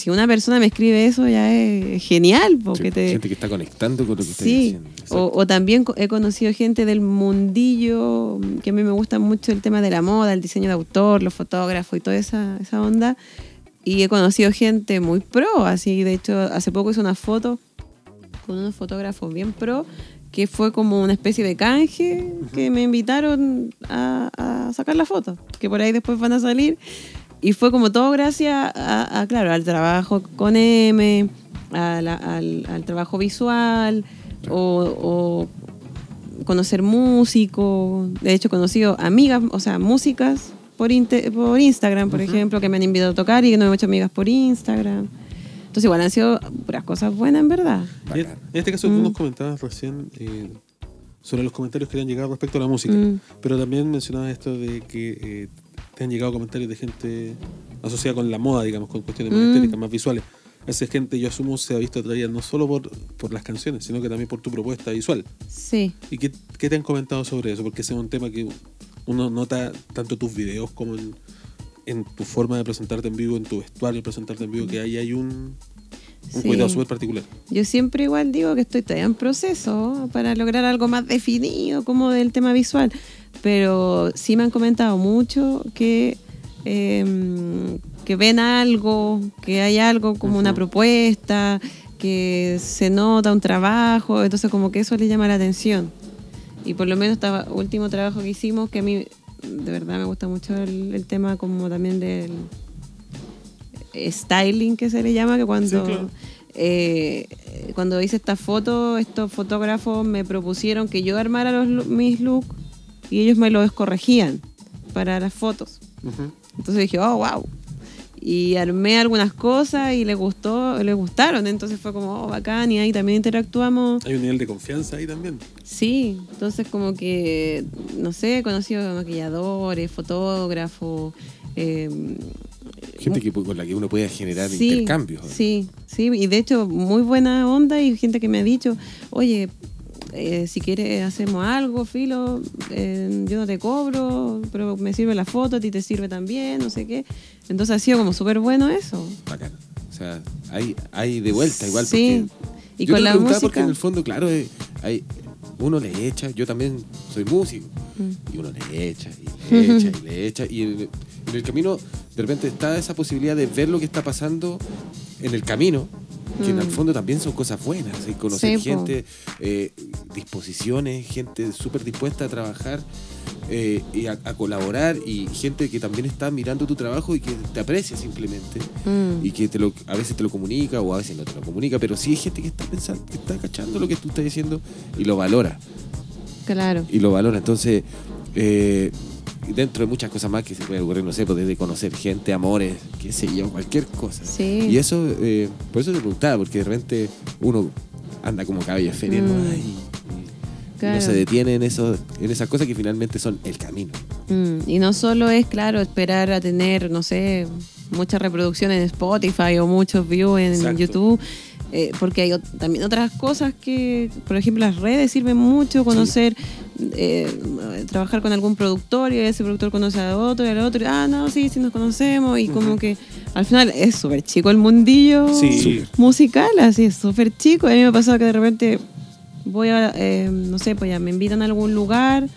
si una persona me escribe eso ya es genial, porque Sí, te, Gente que está conectando con lo que Sí, diciendo. o, o también he conocido gente del mundillo, que a mí me gusta mucho el tema de la moda, el diseño de autor, los fotógrafos y toda esa, esa onda. Y he conocido gente muy pro, así de hecho hace poco hice una foto con unos fotógrafos bien pro, que fue como una especie de canje, que me invitaron a, a sacar la foto, que por ahí después van a salir. Y fue como todo gracias a, a, claro, al trabajo con M, a la- al, al trabajo visual, o, o conocer músicos. De hecho, he conocido amigas, o sea, músicas por, inte- por Instagram, por ejemplo, que me han invitado a tocar y que no he hecho amigas por Instagram. Entonces, igual han sido puras cosas buenas, en verdad. En en este caso, tú Mm. nos comentabas recién eh, sobre los comentarios que te han llegado respecto a la música, Mm. pero también mencionabas esto de que eh, te han llegado comentarios de gente asociada con la moda, digamos, con cuestiones más Mm. estéticas, más visuales. esa gente, yo asumo, se ha visto atraída no solo por, por las canciones, sino que también por tu propuesta visual. Sí. ¿Y qué, qué te han comentado sobre eso? Porque ese es un tema que uno nota tanto tus videos como en, en tu forma de presentarte en vivo, en tu vestuario, presentarte en vivo, que ahí hay un, un Sí. cuidado súper particular. Yo siempre igual digo que estoy todavía en proceso para lograr algo más definido como del tema visual, pero sí me han comentado mucho que, eh, que ven algo, que hay algo como una propuesta, que se nota un trabajo, entonces como que eso les llama la atención. Y por lo menos este último trabajo que hicimos, que a mí de verdad me gusta mucho el, el tema como también del styling que se le llama, que cuando, Sí, claro. eh, cuando hice esta foto, estos fotógrafos me propusieron que yo armara los, mis looks y ellos me los corregían para las fotos. Entonces dije, oh, wow. Y armé algunas cosas y les gustó, les gustaron. Entonces fue como, oh, bacán. Y ahí también interactuamos. Hay un nivel de confianza ahí también. Sí, entonces como que, no sé, he conocido maquilladores, fotógrafos. eh, Gente que, con la que uno puede generar sí, intercambios. Sí, sí, y de hecho muy buena onda y gente que me ha dicho, oye, eh, si quieres hacemos algo, filo, eh, yo no te cobro, pero me sirve la foto, a ti te sirve también, no sé qué. Entonces ha sido como súper bueno eso. Bacán. O sea, hay, hay de vuelta igual. Sí, Porque y yo con la música. porque en el fondo, claro, eh, hay, uno le echa, yo también soy músico, Mm. y uno le echa, y le echa, y le echa, y en, en el camino de repente está esa posibilidad de ver lo que está pasando en el camino, que en el Mm. fondo también son cosas buenas, y conocer Sí, gente, eh, disposiciones, gente súper dispuesta a trabajar eh, y a, a colaborar, y gente que también está mirando tu trabajo y que te aprecia simplemente Mm. y que te lo, a veces te lo comunica o a veces no te lo comunica, pero sí hay gente que está pensando, que está cachando lo que tú estás diciendo y lo valora, Claro. y lo valora. Entonces, eh, dentro de muchas cosas más que se puede ocurrir, no sé, pues desde conocer gente, amores, qué sé yo, cualquier cosa. Sí. Y eso, eh, por eso te preguntaba, porque de repente uno anda como cabello feria, ¿no? Mm. Ay, Claro. no se detiene en, eso, en esas cosas que finalmente son el camino. Mm, Y no solo es, claro, esperar a tener, no sé, muchas reproducciones en Spotify o muchos views en Exacto. YouTube, eh, porque hay también otras cosas que, por ejemplo, las redes sirven mucho, conocer, eh, trabajar con algún productor y ese productor conoce a otro y al otro, y, ah, no, sí, sí nos conocemos y como que al final es súper chico el mundillo Sí. musical, así es súper chico. A mí me ha pasado que de repente voy a, eh, no sé, pues ya me invitan a algún lugar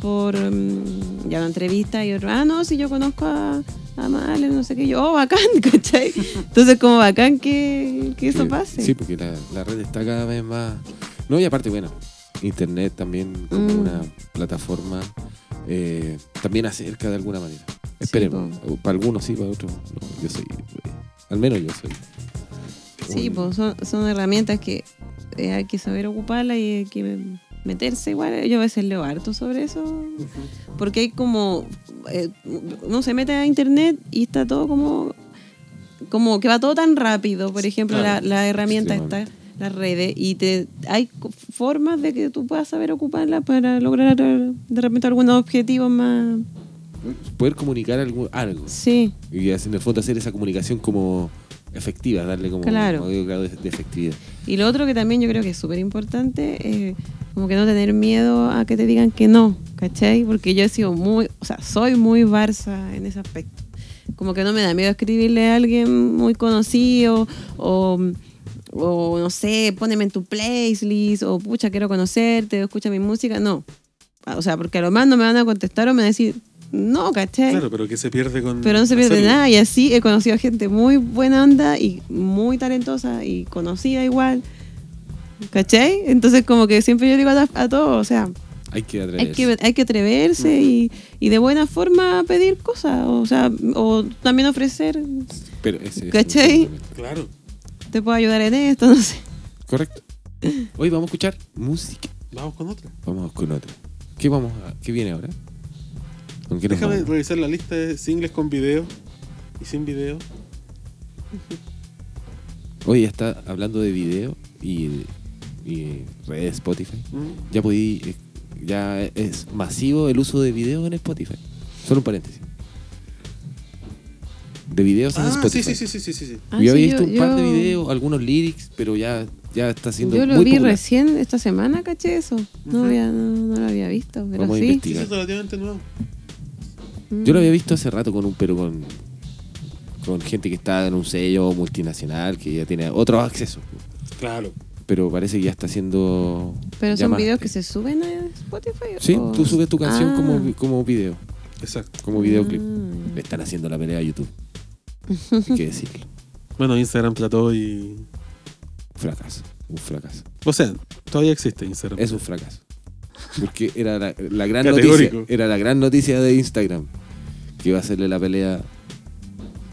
por mm, ya una entrevista y otro, ah, no, si yo conozco a, a Malen, no sé qué, yo, oh, bacán, ¿cachai? Entonces, como bacán que, que eso pase. Sí, porque la, la red está cada vez más. No, y aparte, bueno, Internet también como Mm. una plataforma eh, también acerca de alguna manera. Esperemos. para algunos sí, para otros no. Yo soy. eh, al menos yo soy. Sí, un- pues son, son herramientas que eh, hay que saber ocuparlas y hay que meterse igual. Yo a veces leo harto sobre eso, porque hay como, eh, uno se mete a internet y está todo como, como que va todo tan rápido, por ejemplo, Claro, la, la herramienta está. Las redes, y te hay formas de que tú puedas saber ocuparla para lograr de repente algunos objetivos más... Poder comunicar algo, algo. Sí, Y en el fondo hacer esa comunicación como efectiva, darle como Claro. un grado de, de efectividad. Y lo otro que también yo creo que es súper importante es como que no tener miedo a que te digan que no, ¿cachai? Porque yo he sido muy, o sea, soy muy Barça en ese aspecto. Como que no me da miedo escribirle a alguien muy conocido o, o no sé, póneme en tu playlist o pucha, quiero conocerte o escucha mi música. No. O sea, porque a lo más no me van a contestar o me van a decir no, ¿cachai? Claro, pero que se pierde con. Pero no se pierde hacerlo. nada y así he conocido a gente muy buena onda y muy talentosa y conocida igual. ¿Cachai? Entonces como que siempre yo digo a, a todos, o sea, Hay que hay atreverse. que, hay que atreverse y, y de buena forma pedir cosas, o sea, o también ofrecer, Pero ese- ¿Cachai? Claro. Te puedo ayudar en esto, no sé. Correcto. Hoy vamos a escuchar música. Vamos con otra. Vamos con otra. ¿Qué vamos a- ¿Qué viene ahora? ¿Con qué nos Déjame vamos? revisar la lista de singles con video y sin video. Hoy está hablando de video y, y redes Spotify. Mm. Ya podí, eh, ya es masivo el uso de video en Spotify. Solo un paréntesis. De videos en Ah, sí, Spotify. sí, sí, sí, sí, sí. Ah, yo sí, había visto un par de yo- videos, algunos lyrics, pero ya, ya está siendo Yo lo muy vi popular. recién esta semana, caché eso. No, había, no, no lo había visto, pero Vamos a sí. Investigar. es relativamente nuevo. Mm. Yo lo había visto hace rato con un, pero con, con gente que está en un sello multinacional que ya tiene otros accesos. Claro. Pero parece que ya está haciendo. Pero son videos que se suben a Spotify. Sí, o- tú subes tu canción Ah. como, como video, Exacto. como videoclip. Le están haciendo la pelea a YouTube. Hay que decirlo. Bueno, Instagram trató y. Fracaso. Un fracaso. O sea, todavía existe Instagram. Es un fracaso. Porque era la, la gran Categórico. noticia. Era la gran noticia de Instagram. Que iba a hacerle la pelea.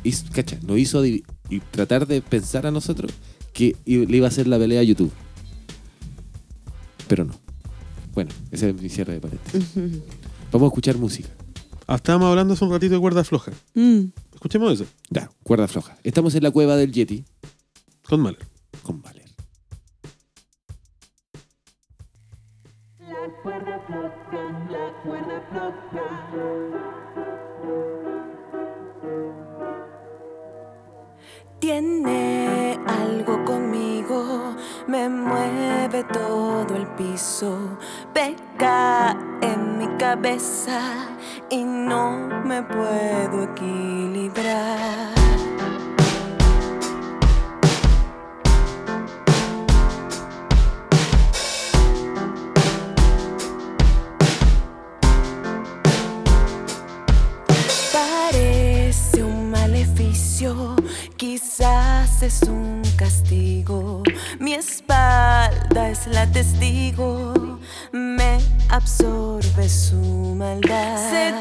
Y, cacha, nos hizo y tratar de pensar a nosotros que le iba a hacer la pelea a YouTube. Pero no. Bueno, ese es mi cierre de paréntesis. Vamos a escuchar música. Ah, estábamos hablando hace un ratito de cuerda floja. Mm. Escuchemos eso. Ya, cuerda floja. Estamos en la cueva del Yeti Con Mahler. con Valer. Tiene algo conmigo, me mueve todo el piso, peca en mi cabeza y no me puedo equilibrar. Parece un maleficio, quizás es un castigo. Mi espalda es la testigo, me absorbe su maldad. Se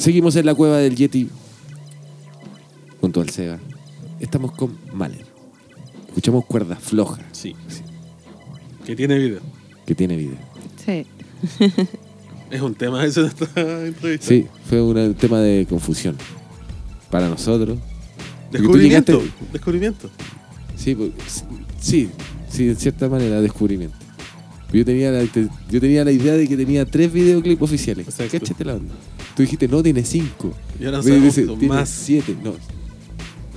Seguimos en la cueva del Yeti junto al Seba. Estamos con Mahler. Escuchamos cuerdas flojas Sí. Que tiene video. que tiene video. Sí. Es un tema eso de esta entrevista. Sí, fue un tema de confusión para nosotros. Descubrimiento. Descubrimiento. Sí, pues, sí, sí, en cierta manera, descubrimiento. Yo tenía, la, te- yo tenía la idea de que tenía tres videoclips oficiales. Exacto. Cáchate la onda. Tú dijiste, no, tiene cinco. Y ahora Me dice, tiene más. siete. No,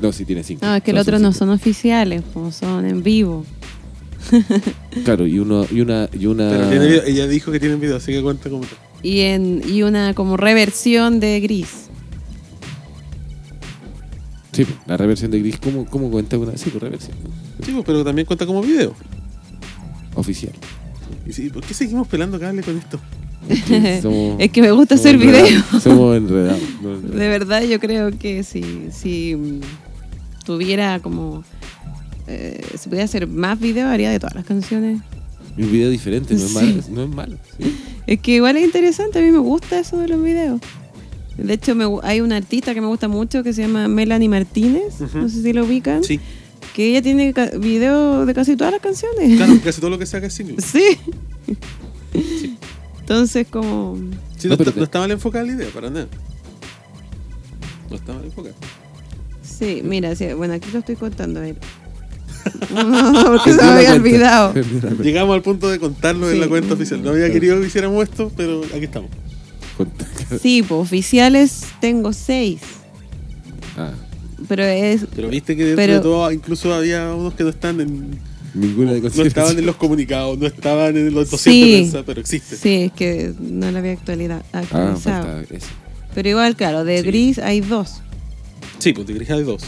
no, sí tiene cinco. No, es que No, los otros no cinco. son oficiales, pues, son en vivo. Claro, y, uno, y una... Y una Pero tiene video. Ella dijo que tienen video, así que cuenta como. Y, en, y una como reversión de Gris. Sí, pues, la reversión de Gris, ¿cómo, cómo cuenta una? Sí, reversión. Sí, pues, pero también cuenta como video. Oficial. Y sí, ¿Por qué seguimos pelando cable con esto? Sí, somos- es que me gusta hacer videos. Somos enredados. no. De verdad, yo creo que si, si tuviera como. eh, si pudiera hacer más videos, haría de todas las canciones. Un video diferente, no es Sí. malo. No es malo. sí. Es que igual es interesante, a mí me gusta eso de los videos. De hecho, me hay una artista que me gusta mucho que se llama Melanie Martínez, no sé si lo ubican, Sí. que ella tiene videos de casi todas las canciones. Claro, casi todo lo que saca es single. Sí. Entonces, como. Sí, No, no, pero está, te- no está mal enfocada la idea, para nada. No está mal enfocada. Sí, mira, sí, bueno, aquí lo estoy contando. A ver. No, porque se me había cuenta. olvidado. Llegamos al punto de contarlo en la cuenta oficial. No había querido que hiciéramos esto, pero aquí estamos. Sí, pues oficiales tengo seis. Ah, Pero es. Pero viste que dentro Pero- de todo incluso había unos que no están en, ninguna de no estaban en los comunicados, no estaban en los dossiers Sí. de prensa, pero existe. Sí, es que no la había actualidad, Ah, actualizado. falta eso. Pero igual, claro, de Sí. gris hay dos. Sí, pues de Gris hay dos.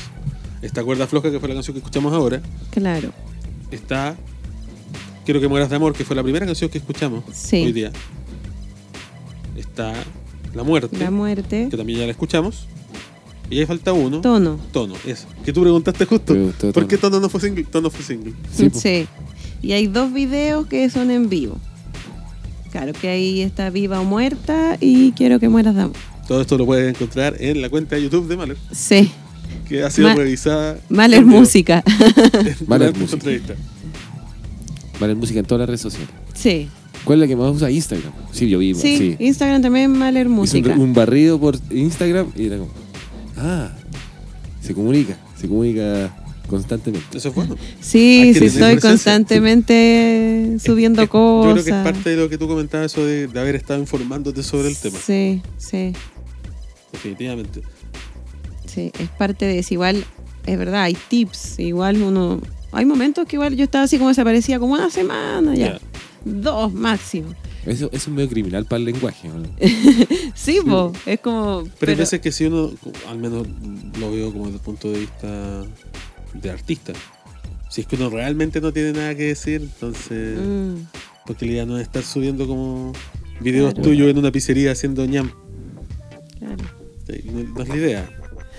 Esta cuerda floja, que fue la canción que escuchamos ahora, Claro. está Quiero que mueras de amor, que fue la primera canción que escuchamos Sí. hoy día. Está La muerte, La muerte. que también ya la escuchamos. Y ahí falta uno. Tono. Tono, eso. Que tú preguntaste justo. ¿Por qué Tono. No fue single? Tono fue single. Sí, Sí. Y hay dos videos que son en vivo. Claro que ahí está viva o muerta y quiero que mueras de amor. Todo esto lo puedes encontrar en la cuenta de YouTube de Mahler, Sí. que ha sido Ma- revisada. Vivo Música. esta Música. entrevista. Vale, música en todas las redes sociales. Sí. ¿Cuál es la que más usa? Instagram. Sí, yo vi. Sí, Sí. Instagram también un, Música. un barrido por Instagram y era como. Ah, se comunica. Se comunica constantemente. Eso es bueno. Sí, sí, estoy constantemente subiendo Es- cosas. Yo creo que es parte de lo que tú comentabas, eso de, de haber estado informándote sobre el tema. Sí, sí, Definitivamente. sí. Es parte de eso. Igual, es verdad, hay tips. Igual uno. Hay momentos que igual yo estaba así como desaparecía como una semana ya. Ya. Dos máximo. Eso, eso es medio criminal para el lenguaje. ¿no? Sí, po, es como. Pero, hay veces que si uno, al menos lo veo como desde el punto de vista de artista, si es que uno realmente no tiene nada que decir, entonces. Mm, Porque la idea no es estar subiendo como videos Claro. tuyos en una pizzería haciendo ñam. claro. No, no es la idea.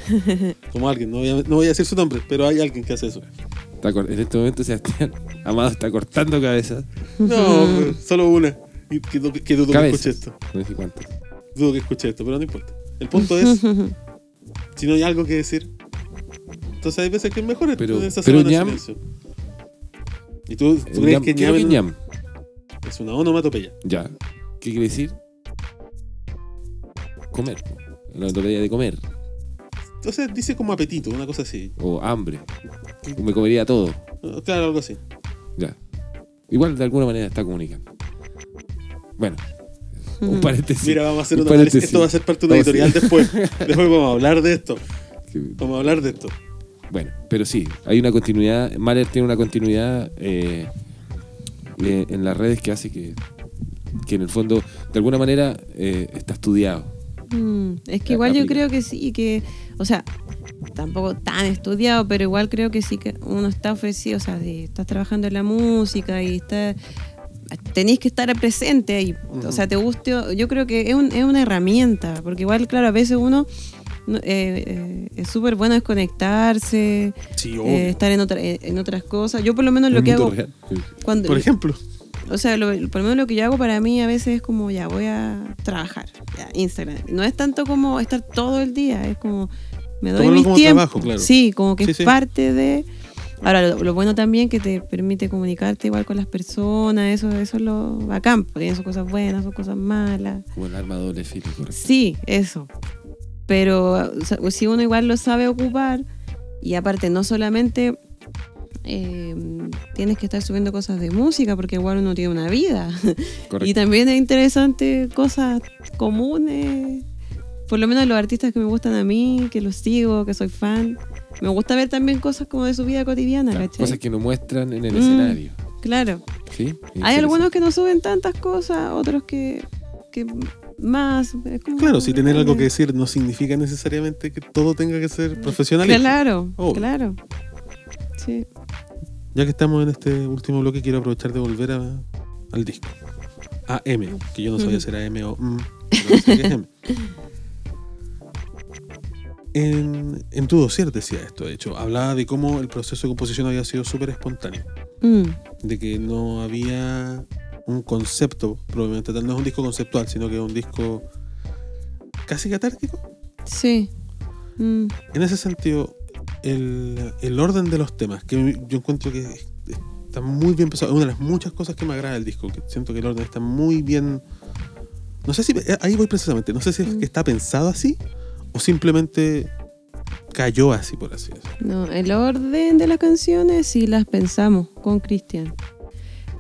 Como alguien, no voy, a, no voy a decir su nombre, pero hay alguien que hace eso. En este momento, Sebastián Amado está cortando cabezas. No, solo una. Que, dudo- que dudo que escuche esto. No sé cuántas. Dudo que escuche esto, pero no importa. El punto es, si no hay algo que decir, entonces hay veces que es mejor Pero- ponerse a pero semana ñam- silencio. ¿Y tú, tú crees ñam- que ¿qué es lo ñam, que ñam? es una onomatopeya? Ya. ¿Qué quiere decir? Comer. La onomatopeya de comer. Entonces dice como apetito, una cosa así. O hambre. Me comería todo. Ah, Claro, algo así. Ya. Igual de alguna manera está comunicando. Bueno. Un paréntesis. Mira, vamos a hacer Un un análisis. paréntesis. Esto va a ser parte de una editorial después. Después vamos a hablar de esto. Vamos a hablar de esto. Bueno, pero sí, hay una continuidad. Mahler tiene una continuidad eh, eh, en las redes que hace que, que en el fondo, de alguna manera, eh, está estudiado. Mm, es que igual yo Aplica. creo que sí, que, o sea, tampoco tan estudiado, pero igual creo que sí que uno está ofrecido, o sea, si estás trabajando en la música y está, tenéis que estar presente ahí, o sea, te guste, yo creo que es, un- es una herramienta, porque igual, claro, a veces uno no- eh, eh, es súper bueno desconectarse, Sí, eh, estar en, otra, en otras cosas. Yo por lo menos lo que hago real. cuando... Por ejemplo. o sea, lo, por lo menos lo que yo hago para mí a veces es como, ya, voy a trabajar, ya, Instagram. No es tanto como estar todo el día, es como, me doy Tómalo mis como tiempos. trabajo, claro. Sí, como que Sí, es sí. parte de... Ahora, lo, lo bueno también que te permite comunicarte igual con las personas, eso, eso es lo bacán, porque sus cosas buenas, sus cosas malas. Como el arma de doble filo, correcto. Sí, eso. Pero o sea, si uno igual lo sabe ocupar, y aparte no solamente eh, tienes que estar subiendo cosas de música, porque igual uno tiene una vida. Correcto. Y también es interesante cosas comunes. Por lo menos los artistas que me gustan a mí, que los sigo, que soy fan. Me gusta ver también cosas como de su vida cotidiana, Claro, ¿cachai? cosas que no muestran en el Mm. escenario. Claro. ¿Sí? Hay algunos que no suben tantas cosas, otros que, que más. es como- Claro, si tener algo que decir no significa necesariamente que todo tenga que ser profesional. Claro, claro. Sí. Ya que estamos en este último bloque, quiero aprovechar de volver a- al disco. A M, que yo no sabía si era M o M, pero sé es M. En, en tu dossier decía esto, de hecho, hablaba de cómo el proceso de composición había sido súper espontáneo, Mm, de que no había un concepto, probablemente tal, no es un disco conceptual, sino que es un disco casi catártico. sí. Mm, En ese sentido, el, el orden de los temas, que yo encuentro que está muy bien pensado, es una de las muchas cosas que me agrada del disco, que siento que el orden está muy bien... No sé si, ahí voy precisamente, no sé si es que está pensado así o simplemente cayó así, por así decirlo. No, el orden de las canciones sí las pensamos con Cristian.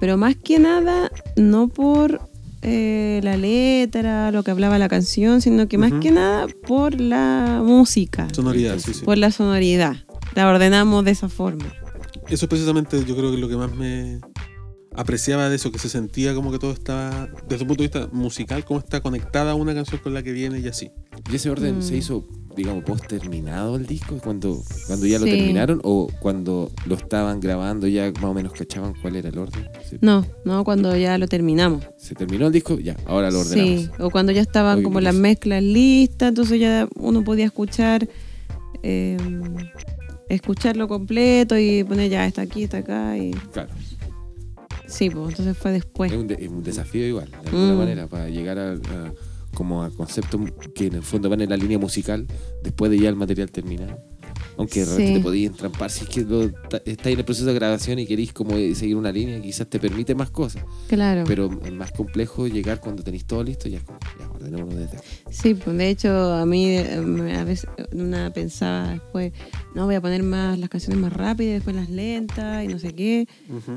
Pero más que nada, no por eh, la letra, lo que hablaba la canción, sino que más que nada por la música, Sonoridad, sí, sí. por la sonoridad. La ordenamos de esa forma. Eso es precisamente yo creo que lo que más me apreciaba de eso, que se sentía como que todo estaba, desde un punto de vista musical, como está conectada una canción con la que viene y así. ¿Y ese orden Mm. se hizo, digamos, post terminado el disco? Cuando, cuando ya lo terminaron o cuando lo estaban grabando ya más o menos cachaban cuál era el orden? ¿Se, No, no cuando ya lo terminamos. se terminó el disco? Ya, ahora lo ordenamos. Sí, o cuando ya estaban como las mezclas listas, entonces ya uno podía escuchar eh, escucharlo completo y poner ya está aquí, está acá y Claro. Sí, pues entonces fue después. Es un, de- es un desafío igual, de alguna Mm. manera, para llegar a, a- como a conceptos que en el fondo van en la línea musical después de ya el material terminado. Aunque Sí. te podías entrampar si es que lo, estáis en el proceso de grabación y queréis como seguir una línea, quizás te permite más cosas. Claro. Pero es más complejo llegar cuando tenéis todo listo, ya es como, ya ordenémonos desde aquí. Sí, pues de hecho a mí eh, a veces una pensaba después, no voy a poner más las canciones más rápidas, después las lentas y no sé qué.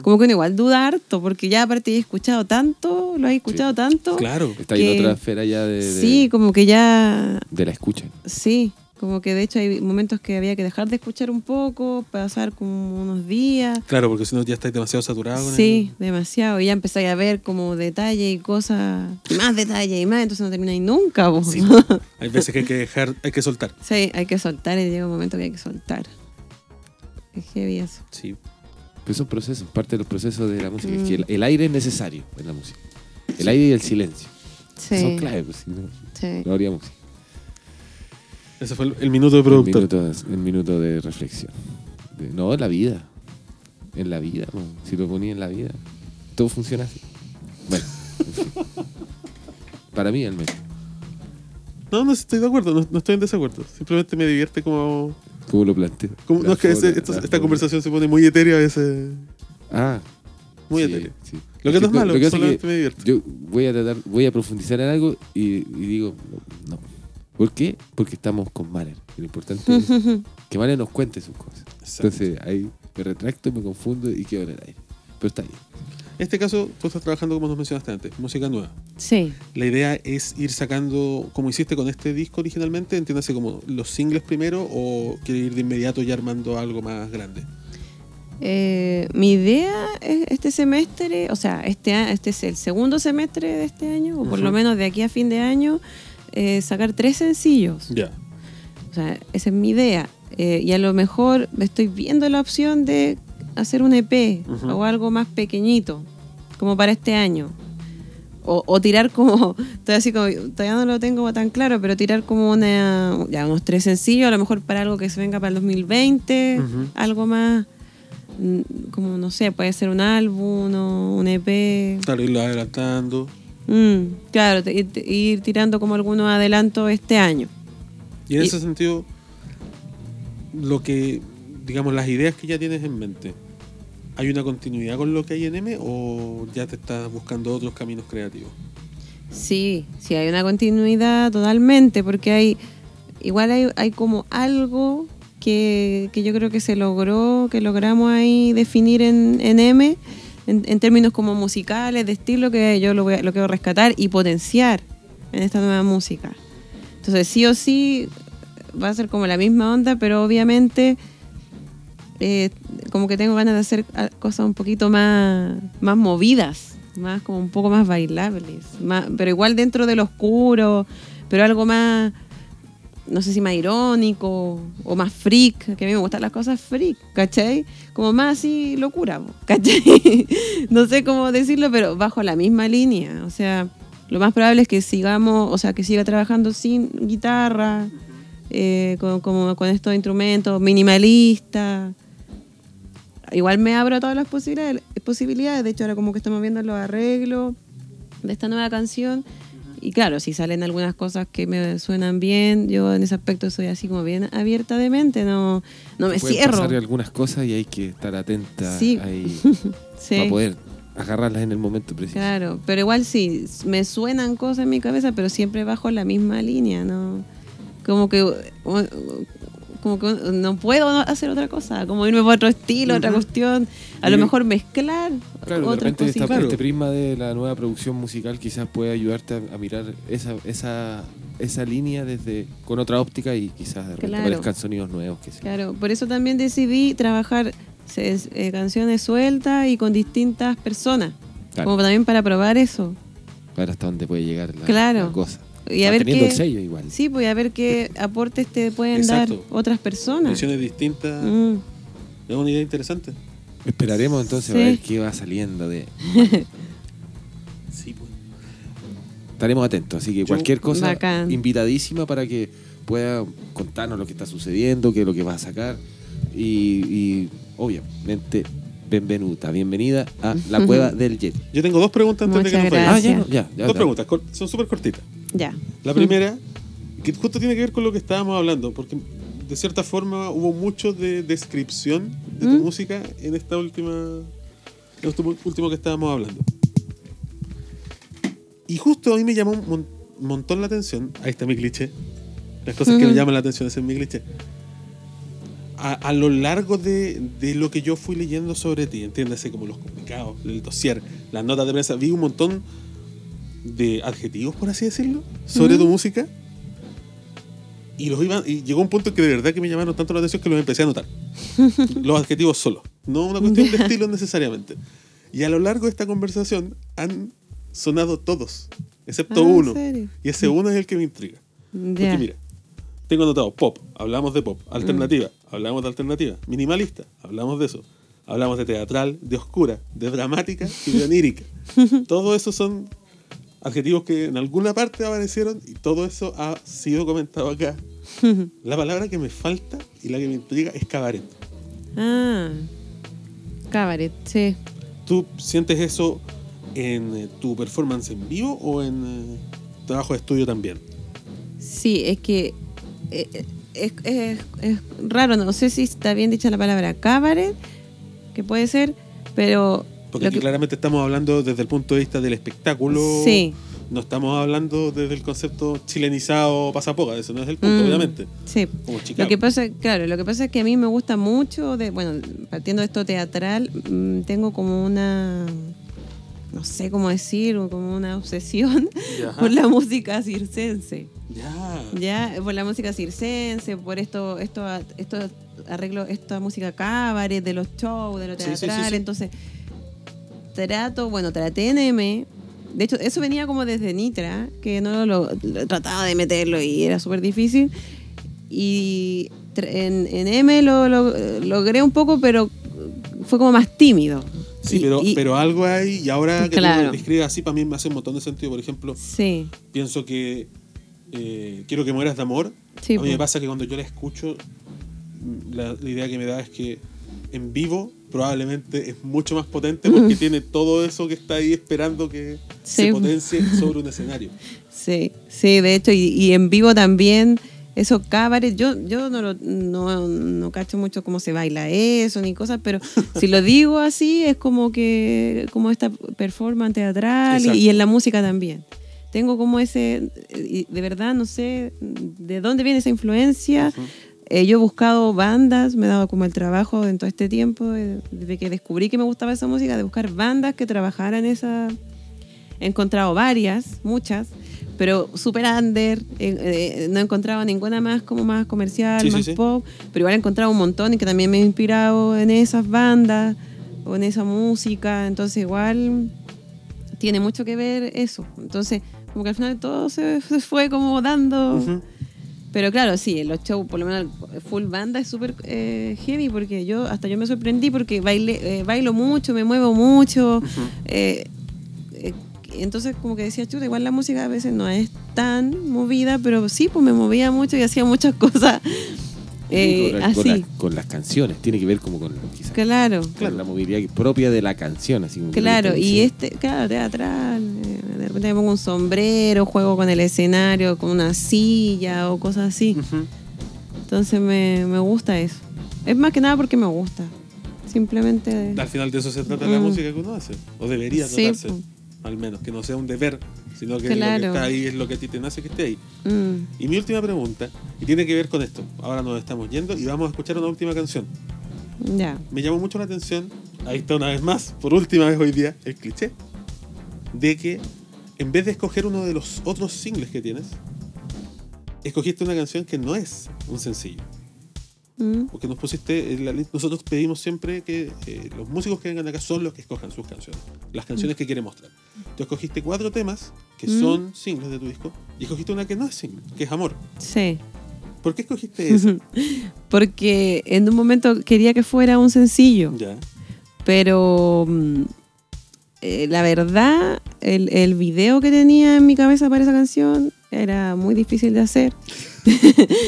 Como que uno igual duda harto, porque ya aparte he escuchado tanto, lo he escuchado tanto. Claro. Está en otra esfera ya de, de- Sí, como que ya de la escucha. Sí, como que de hecho hay momentos que había que dejar de escuchar un poco, pasar como unos días. Claro, porque si no ya estáis demasiado saturado Sí, demasiado. Y ya empezáis a ver como detalle y cosas, más detalle y más, entonces no termináis nunca. po. Sí. Hay veces que hay que dejar, hay que soltar. Sí, hay que soltar y llega un momento que hay que soltar. Es heavy eso. Sí. Pero son procesos, parte de los procesos de la música. Es Mm. que el, el aire es necesario en la música. El aire y el silencio. Sí. Son claves, pues, si no, sí. no habría música. Ese fue el, el minuto de El productor. minuto, el minuto de reflexión. De- no, la vida. En la vida, si lo ponía en la vida, todo funciona así. Bueno, en fin. para mí al menos. No, no estoy de acuerdo, no, no estoy en desacuerdo. Simplemente me divierte como. ¿Cómo lo planteo? como- no es que ese- esta conversación se pone muy etérea a veces. Ah, Muy sí, etérea. sí. Lo que no es malo, Lo que solamente que me divierte. yo voy a tratar, voy a profundizar en algo y, y digo, no, no. ¿Por qué? Porque estamos con Mahler. Y Lo importante es que Mahler nos cuente sus cosas. Exacto. Entonces ahí me retracto, me confundo y quedo en el aire. Pero está bien. En este caso, tú estás trabajando, como nos mencionaste antes, música nueva. Sí. La idea es ir sacando, como hiciste con este disco originalmente, entiéndase como los singles primero o quieres ir de inmediato ya armando algo más grande. Eh, mi idea es este semestre, o sea, este, este es el segundo semestre de este año, o por lo menos de aquí a fin de año, eh, sacar tres sencillos. Ya. O sea, esa es mi idea. Eh, y a lo mejor estoy viendo la opción de hacer un EP o algo más pequeñito, como para este año. O, o tirar como, estoy así como, todavía no lo tengo tan claro, pero tirar como una, ya unos tres sencillos, a lo mejor para algo que se venga para el 2020, Ujú. algo más, mm, como no sé, puede ser un álbum o un EP. Claro, irlo adelantando. Mm, claro, te- ir, ir tirando como algunos adelantos este año. Y en Y- ese sentido, lo que, digamos, las ideas que ya tienes en mente, ¿hay una continuidad con lo que hay en M o ya te estás buscando otros caminos creativos? Sí, sí, hay una continuidad totalmente, porque hay, igual hay, hay como algo que, que yo creo que se logró, que logramos ahí definir en, en M, en, términos como musicales, de estilo, que yo lo, voy a- lo quiero rescatar y potenciar en esta nueva música. Entonces, sí o sí, va a ser como la misma onda, pero obviamente eh, como que tengo ganas de hacer cosas un poquito más, más movidas, más como un poco más bailables, más, pero igual dentro del oscuro, pero algo más, no sé si más irónico o más freak, que a mí me gustan las cosas freak, ¿cachai? Como más así locura, ¿cachai? no sé cómo decirlo, pero bajo la misma línea, o sea, lo más probable es que sigamos, o sea, que siga trabajando sin guitarra, eh, con, como con estos instrumentos minimalistas. Igual me abro a todas las posibilidades, posibilidades. De hecho, ahora como que estamos viendo los arreglos de esta nueva canción. Y claro, si salen algunas cosas que me suenan bien, yo en ese aspecto soy así como bien abierta de mente, no, no me Pueden cierro. pasar algunas cosas y hay que estar atenta Sí. ahí Sí. para poder agarrarlas en el momento preciso. Claro, pero igual sí, me suenan cosas en mi cabeza, pero siempre bajo la misma línea, ¿no? Como que, como que no puedo hacer otra cosa, como irme por otro estilo, otra Ujú. cuestión, a lo Y- mejor mezclar Claro, otras repente esta-. Claro. este prisma de la nueva producción musical quizás puede ayudarte a, a mirar esa, esa, esa línea desde con otra óptica y quizás de repente Claro. aparezcan sonidos nuevos. Que. Claro, por eso también decidí trabajar eh, canciones sueltas y con distintas personas, Claro. como también para probar eso. Ver hasta dónde puede llegar la, Claro. la cosa. Y a ver qué, el sello igual. sí, pues a ver qué aportes te pueden Exacto. dar otras personas. Visiones distintas. Mm. Es una idea interesante. Esperaremos entonces Sí. a ver qué va saliendo de. Sí, pues. Estaremos atentos, así que Yo- cualquier cosa Bacán. invitadísima para que pueda contarnos lo que está sucediendo, qué es lo que va a sacar y, y, obviamente bienvenuta, bienvenida a la cueva del Yeti. Yo tengo dos preguntas antes de que Muchas nos vayamos. Ah, ya, no, ya, ya, Dos ya. preguntas, son súper cortitas. Ya. La primera, que justo tiene que ver con lo que estábamos hablando, porque de cierta forma hubo mucho de descripción de tu ¿Mm? música en esta última, en esto último que estábamos hablando. Y justo a mí me llamó un mon- montón la atención, ahí está mi cliché, las cosas que me llaman la atención, ese es mi cliché. A, a lo largo de, de lo que yo fui leyendo sobre ti, entiéndase como los comunicados, el dossier, las notas de prensa, vi un montón de adjetivos, por así decirlo, sobre tu música. Y los iban, y llegó un punto que de verdad que me llamaron tanto la atención que los empecé a anotar. los adjetivos solos, no una cuestión de estilo necesariamente. Y a lo largo de esta conversación han sonado todos, excepto Ah, ¿en uno. serio? Y ese uno es el que me intriga. Porque Ya. mira, tengo anotado pop, hablamos de pop, alternativa, hablamos de alternativa, minimalista, hablamos de eso. Hablamos de teatral, de oscura, de dramática y de onírica. todo eso son adjetivos que en alguna parte aparecieron y todo eso ha sido comentado acá. La palabra que me falta y la que me intriga es cabaret. Ah. Cabaret, sí. ¿Tú sientes eso en eh, tu performance en vivo o en eh, trabajo de estudio también? Sí, es que eh, eh, es, es- es raro, no sé si está bien dicha la palabra cabaret, que puede ser, pero Porque aquí que- claramente estamos hablando desde el punto de vista del espectáculo. Sí. No estamos hablando desde el concepto chilenizado pasapoga, eso no es el punto, Mm, obviamente. Sí. Como Chicago. Lo que pasa, claro, lo que pasa es que a mí me gusta mucho, de, bueno, partiendo de esto teatral, mm, tengo como una, no sé cómo decir, como una obsesión Ya. por la música circense. Ya. Ya, por la música circense, por esto, esto, esto arreglo, esta música cabaret, de los shows, de lo Sí, sí, sí, teatral. sí. Entonces, trato, bueno, traté en M. De hecho, eso venía como desde Nitra, que no lo, lo trataba de meterlo y era súper difícil. Y en, en M lo, lo- logré un poco, pero fue como más tímido. Sí, Y- pero, y- pero algo hay, y ahora que Claro. así, para mí me hace un montón de sentido. Por ejemplo, Sí, pienso que eh, Quiero que mueras de amor. Sí, a mí me po. pasa que cuando yo la escucho, mm, la, la idea que me da es que en vivo probablemente es mucho más potente porque tiene todo eso que está ahí esperando que se potencie sobre un escenario. Sí, sí, de hecho, y, y en vivo también, esos cabarets, yo, yo no, lo- no, no cacho mucho cómo se baila eso ni cosas, pero si lo digo así es como que, como esta performance teatral y, en la música también. Tengo como ese, de verdad no sé de dónde viene esa influencia. Eh, yo he buscado bandas, me he dado como el trabajo en todo este tiempo, desde que descubrí que me gustaba esa música, de buscar bandas que trabajaran esa, He encontrado varias, muchas, pero super under. eh, eh, no he encontrado ninguna más como más comercial, Sí, más sí. pop. Pero igual he encontrado un montón y que también me he inspirado en esas bandas o en esa música. Entonces igual tiene mucho que ver eso. Entonces como que al final todo se, se fue como dando... Ujú. Pero claro, sí, en los shows, por lo menos full banda es súper eh, heavy porque yo hasta yo me sorprendí porque baile, eh, bailo mucho, me muevo mucho. eh, entonces como que decía, chuta, igual la música a veces no es tan movida, pero sí, pues me movía mucho y hacía muchas cosas eh, con, la- con así. las- con las canciones, tiene que ver como con, quizás, Claro, con la movilidad propia de la canción. Así como claro. Y este, claro, teatral. eh, de repente me pongo un sombrero, juego con el escenario, con una silla o cosas así. Entonces me, me gusta eso. Es más que nada porque me gusta. Simplemente. Al final de eso se trata la Mm. música que uno hace. O debería Sí, tratarse. Al menos, que no sea un deber, sino que lo que Claro. está ahí es lo que a ti te nace que esté ahí. Mm, Y mi última pregunta, y tiene que ver con esto. Ahora nos estamos yendo y vamos a escuchar una última canción. ya. Me llamó mucho la atención, ahí está una vez más, por última vez hoy día, el cliché, de que en vez de escoger uno de los otros singles que tienes, escogiste una canción que no es un sencillo. Mm, Porque nos pusiste, en la lista- nosotros pedimos siempre que eh, los músicos que vengan acá son los que escojan sus canciones, las canciones que quieren mostrar. Tú escogiste cuatro temas que Mm. son singles de tu disco y escogiste una que no es single, que es Amor. sí. ¿Por qué escogiste esa? Porque en un momento quería que fuera un sencillo. ya. Pero mm, eh, la verdad, el, el video que tenía en mi cabeza para esa canción era muy difícil de hacer.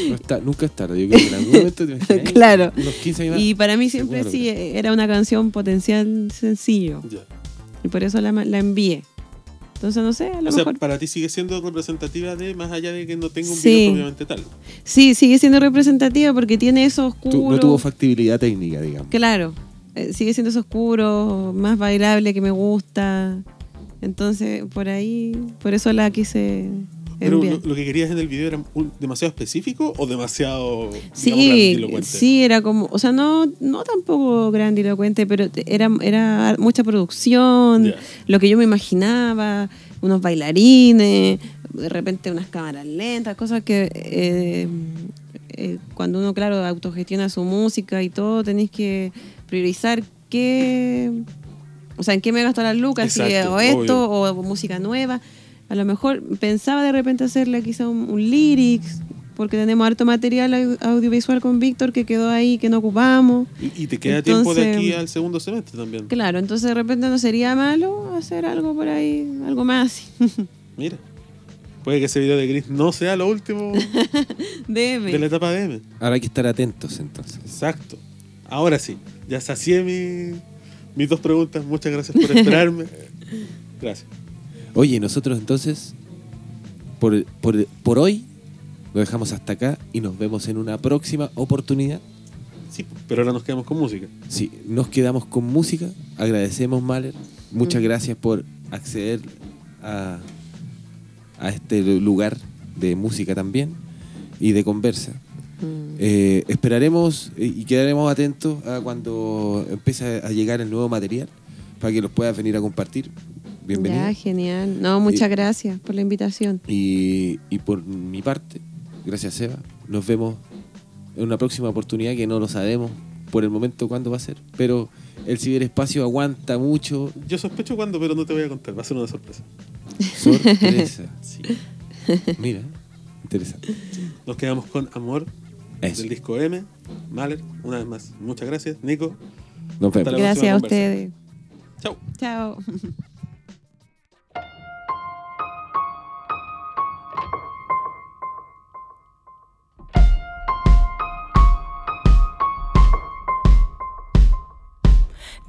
No está- nunca es tarde. Yo creo que en algún momento te imaginas, Claro. Unos 15 años más. Y para mí siempre sí era una canción potencial sencillo. ya. Y por eso la, envié. Entonces, no sé, a lo O sea, mejor. para ti sigue siendo representativa de, más allá de que no tenga un Sí. video propiamente tal. Sí, sigue siendo representativa porque tiene eso oscuro. Tu- no tuvo factibilidad técnica, digamos. Claro, eh, sigue siendo eso oscuro, más bailable que me gusta. Entonces, por ahí, por eso la quise Pero lo, lo que querías en el video era un- demasiado específico o demasiado digamos, Sí, grandilocuente? sí, era como, o sea, no, no tampoco grandilocuente, pero era, era mucha producción, lo que yo me imaginaba, unos bailarines, de repente unas cámaras lentas, cosas que eh, eh, cuando uno, claro, autogestiona su música y todo, tenéis que priorizar qué, o sea, en qué me gasto las lucas, si o esto, o música nueva. A lo mejor pensaba de repente hacerle quizá un, un lyrics, porque tenemos harto material au- audiovisual con Víctor que quedó ahí, que no ocupamos. Y, y te queda tiempo de aquí al segundo semestre también. Claro, entonces de repente no sería malo hacer algo por ahí, algo más. Mira. Puede que ese video de Gris no sea lo último de la etapa de M. Ahora hay que estar atentos entonces. Exacto. Ahora sí, ya sacié mi- mis dos preguntas. Muchas gracias por esperarme. Gracias. Oye, nosotros entonces, por, por, por hoy, lo dejamos hasta acá y nos vemos en una próxima oportunidad. Sí, pero ahora nos quedamos con música. Sí, nos quedamos con música. Agradecemos, Mahler. Muchas Mm. gracias por acceder a, a este lugar de música también y de conversa. Mm. Eh, esperaremos y quedaremos atentos a cuando empiece a llegar el nuevo material para que los puedas venir a compartir. Bienvenido. Ya, genial. No, muchas Y- gracias por la invitación. Y, y por mi parte, gracias Seba, nos vemos en una próxima oportunidad que no lo sabemos por el momento cuándo va a ser, pero el ciberespacio aguanta mucho. Yo sospecho cuándo, pero no te voy a contar. Va a ser una sorpresa. Sorpresa. Sí. Mira, interesante. Nos quedamos con Amor Eso. del disco M. Mahler, una vez más. Muchas gracias, Nico. Nos vemos. Hasta la Gracias a ustedes. Chao. Chao.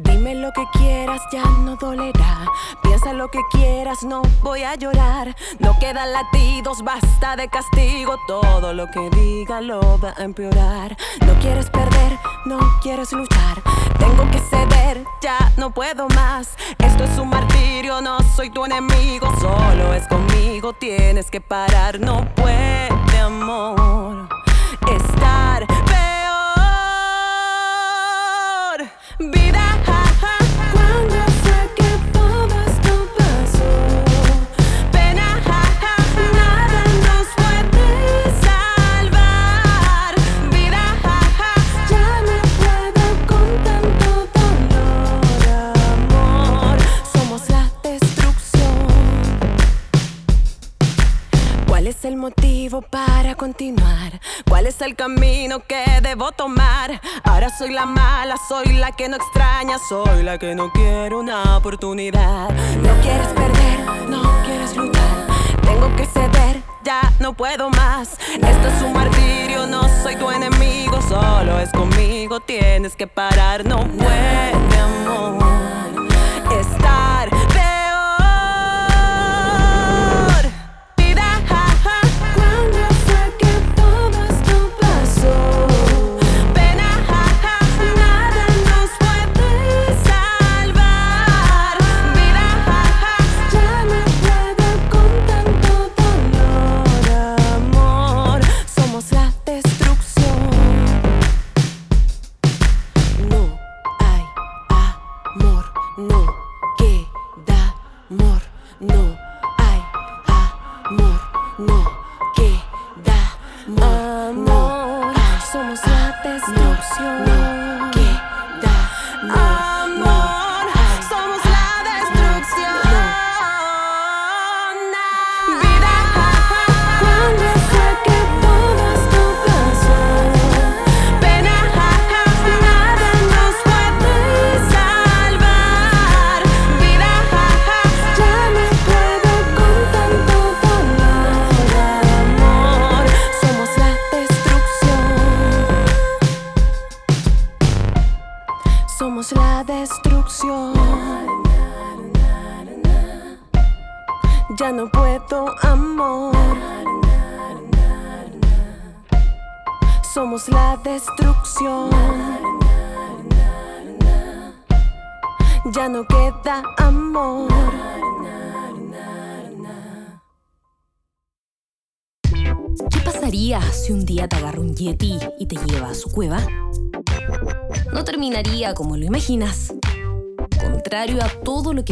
Dime lo que quieras, ya no dolerá. Piensa lo que quieras, no voy a llorar. No quedan latidos, basta de castigo. Todo lo que diga lo va a empeorar. No quieres perder, no quieres luchar. Tengo que ceder, ya no puedo más. Esto es un martirio, no soy tu enemigo. Solo es conmigo, tienes que parar. No puede, amor, estar es el motivo para continuar? ¿Cuál es el camino que debo tomar? Ahora soy la mala, soy la que no extraña, soy la que no quiere una oportunidad. No quieres perder, no quieres luchar. Tengo que ceder, ya no puedo más. Esto es un martirio, no soy tu enemigo, solo es conmigo, tienes que parar. No puede, amor,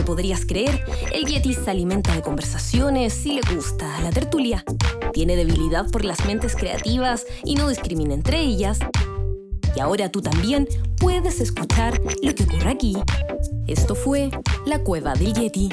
que podrías creer, el yeti se alimenta de conversaciones y le gusta la tertulia. Tiene debilidad por las mentes creativas y no discrimina entre ellas. Y ahora tú también puedes escuchar lo que ocurre aquí. Esto fue La Cueva del Yeti.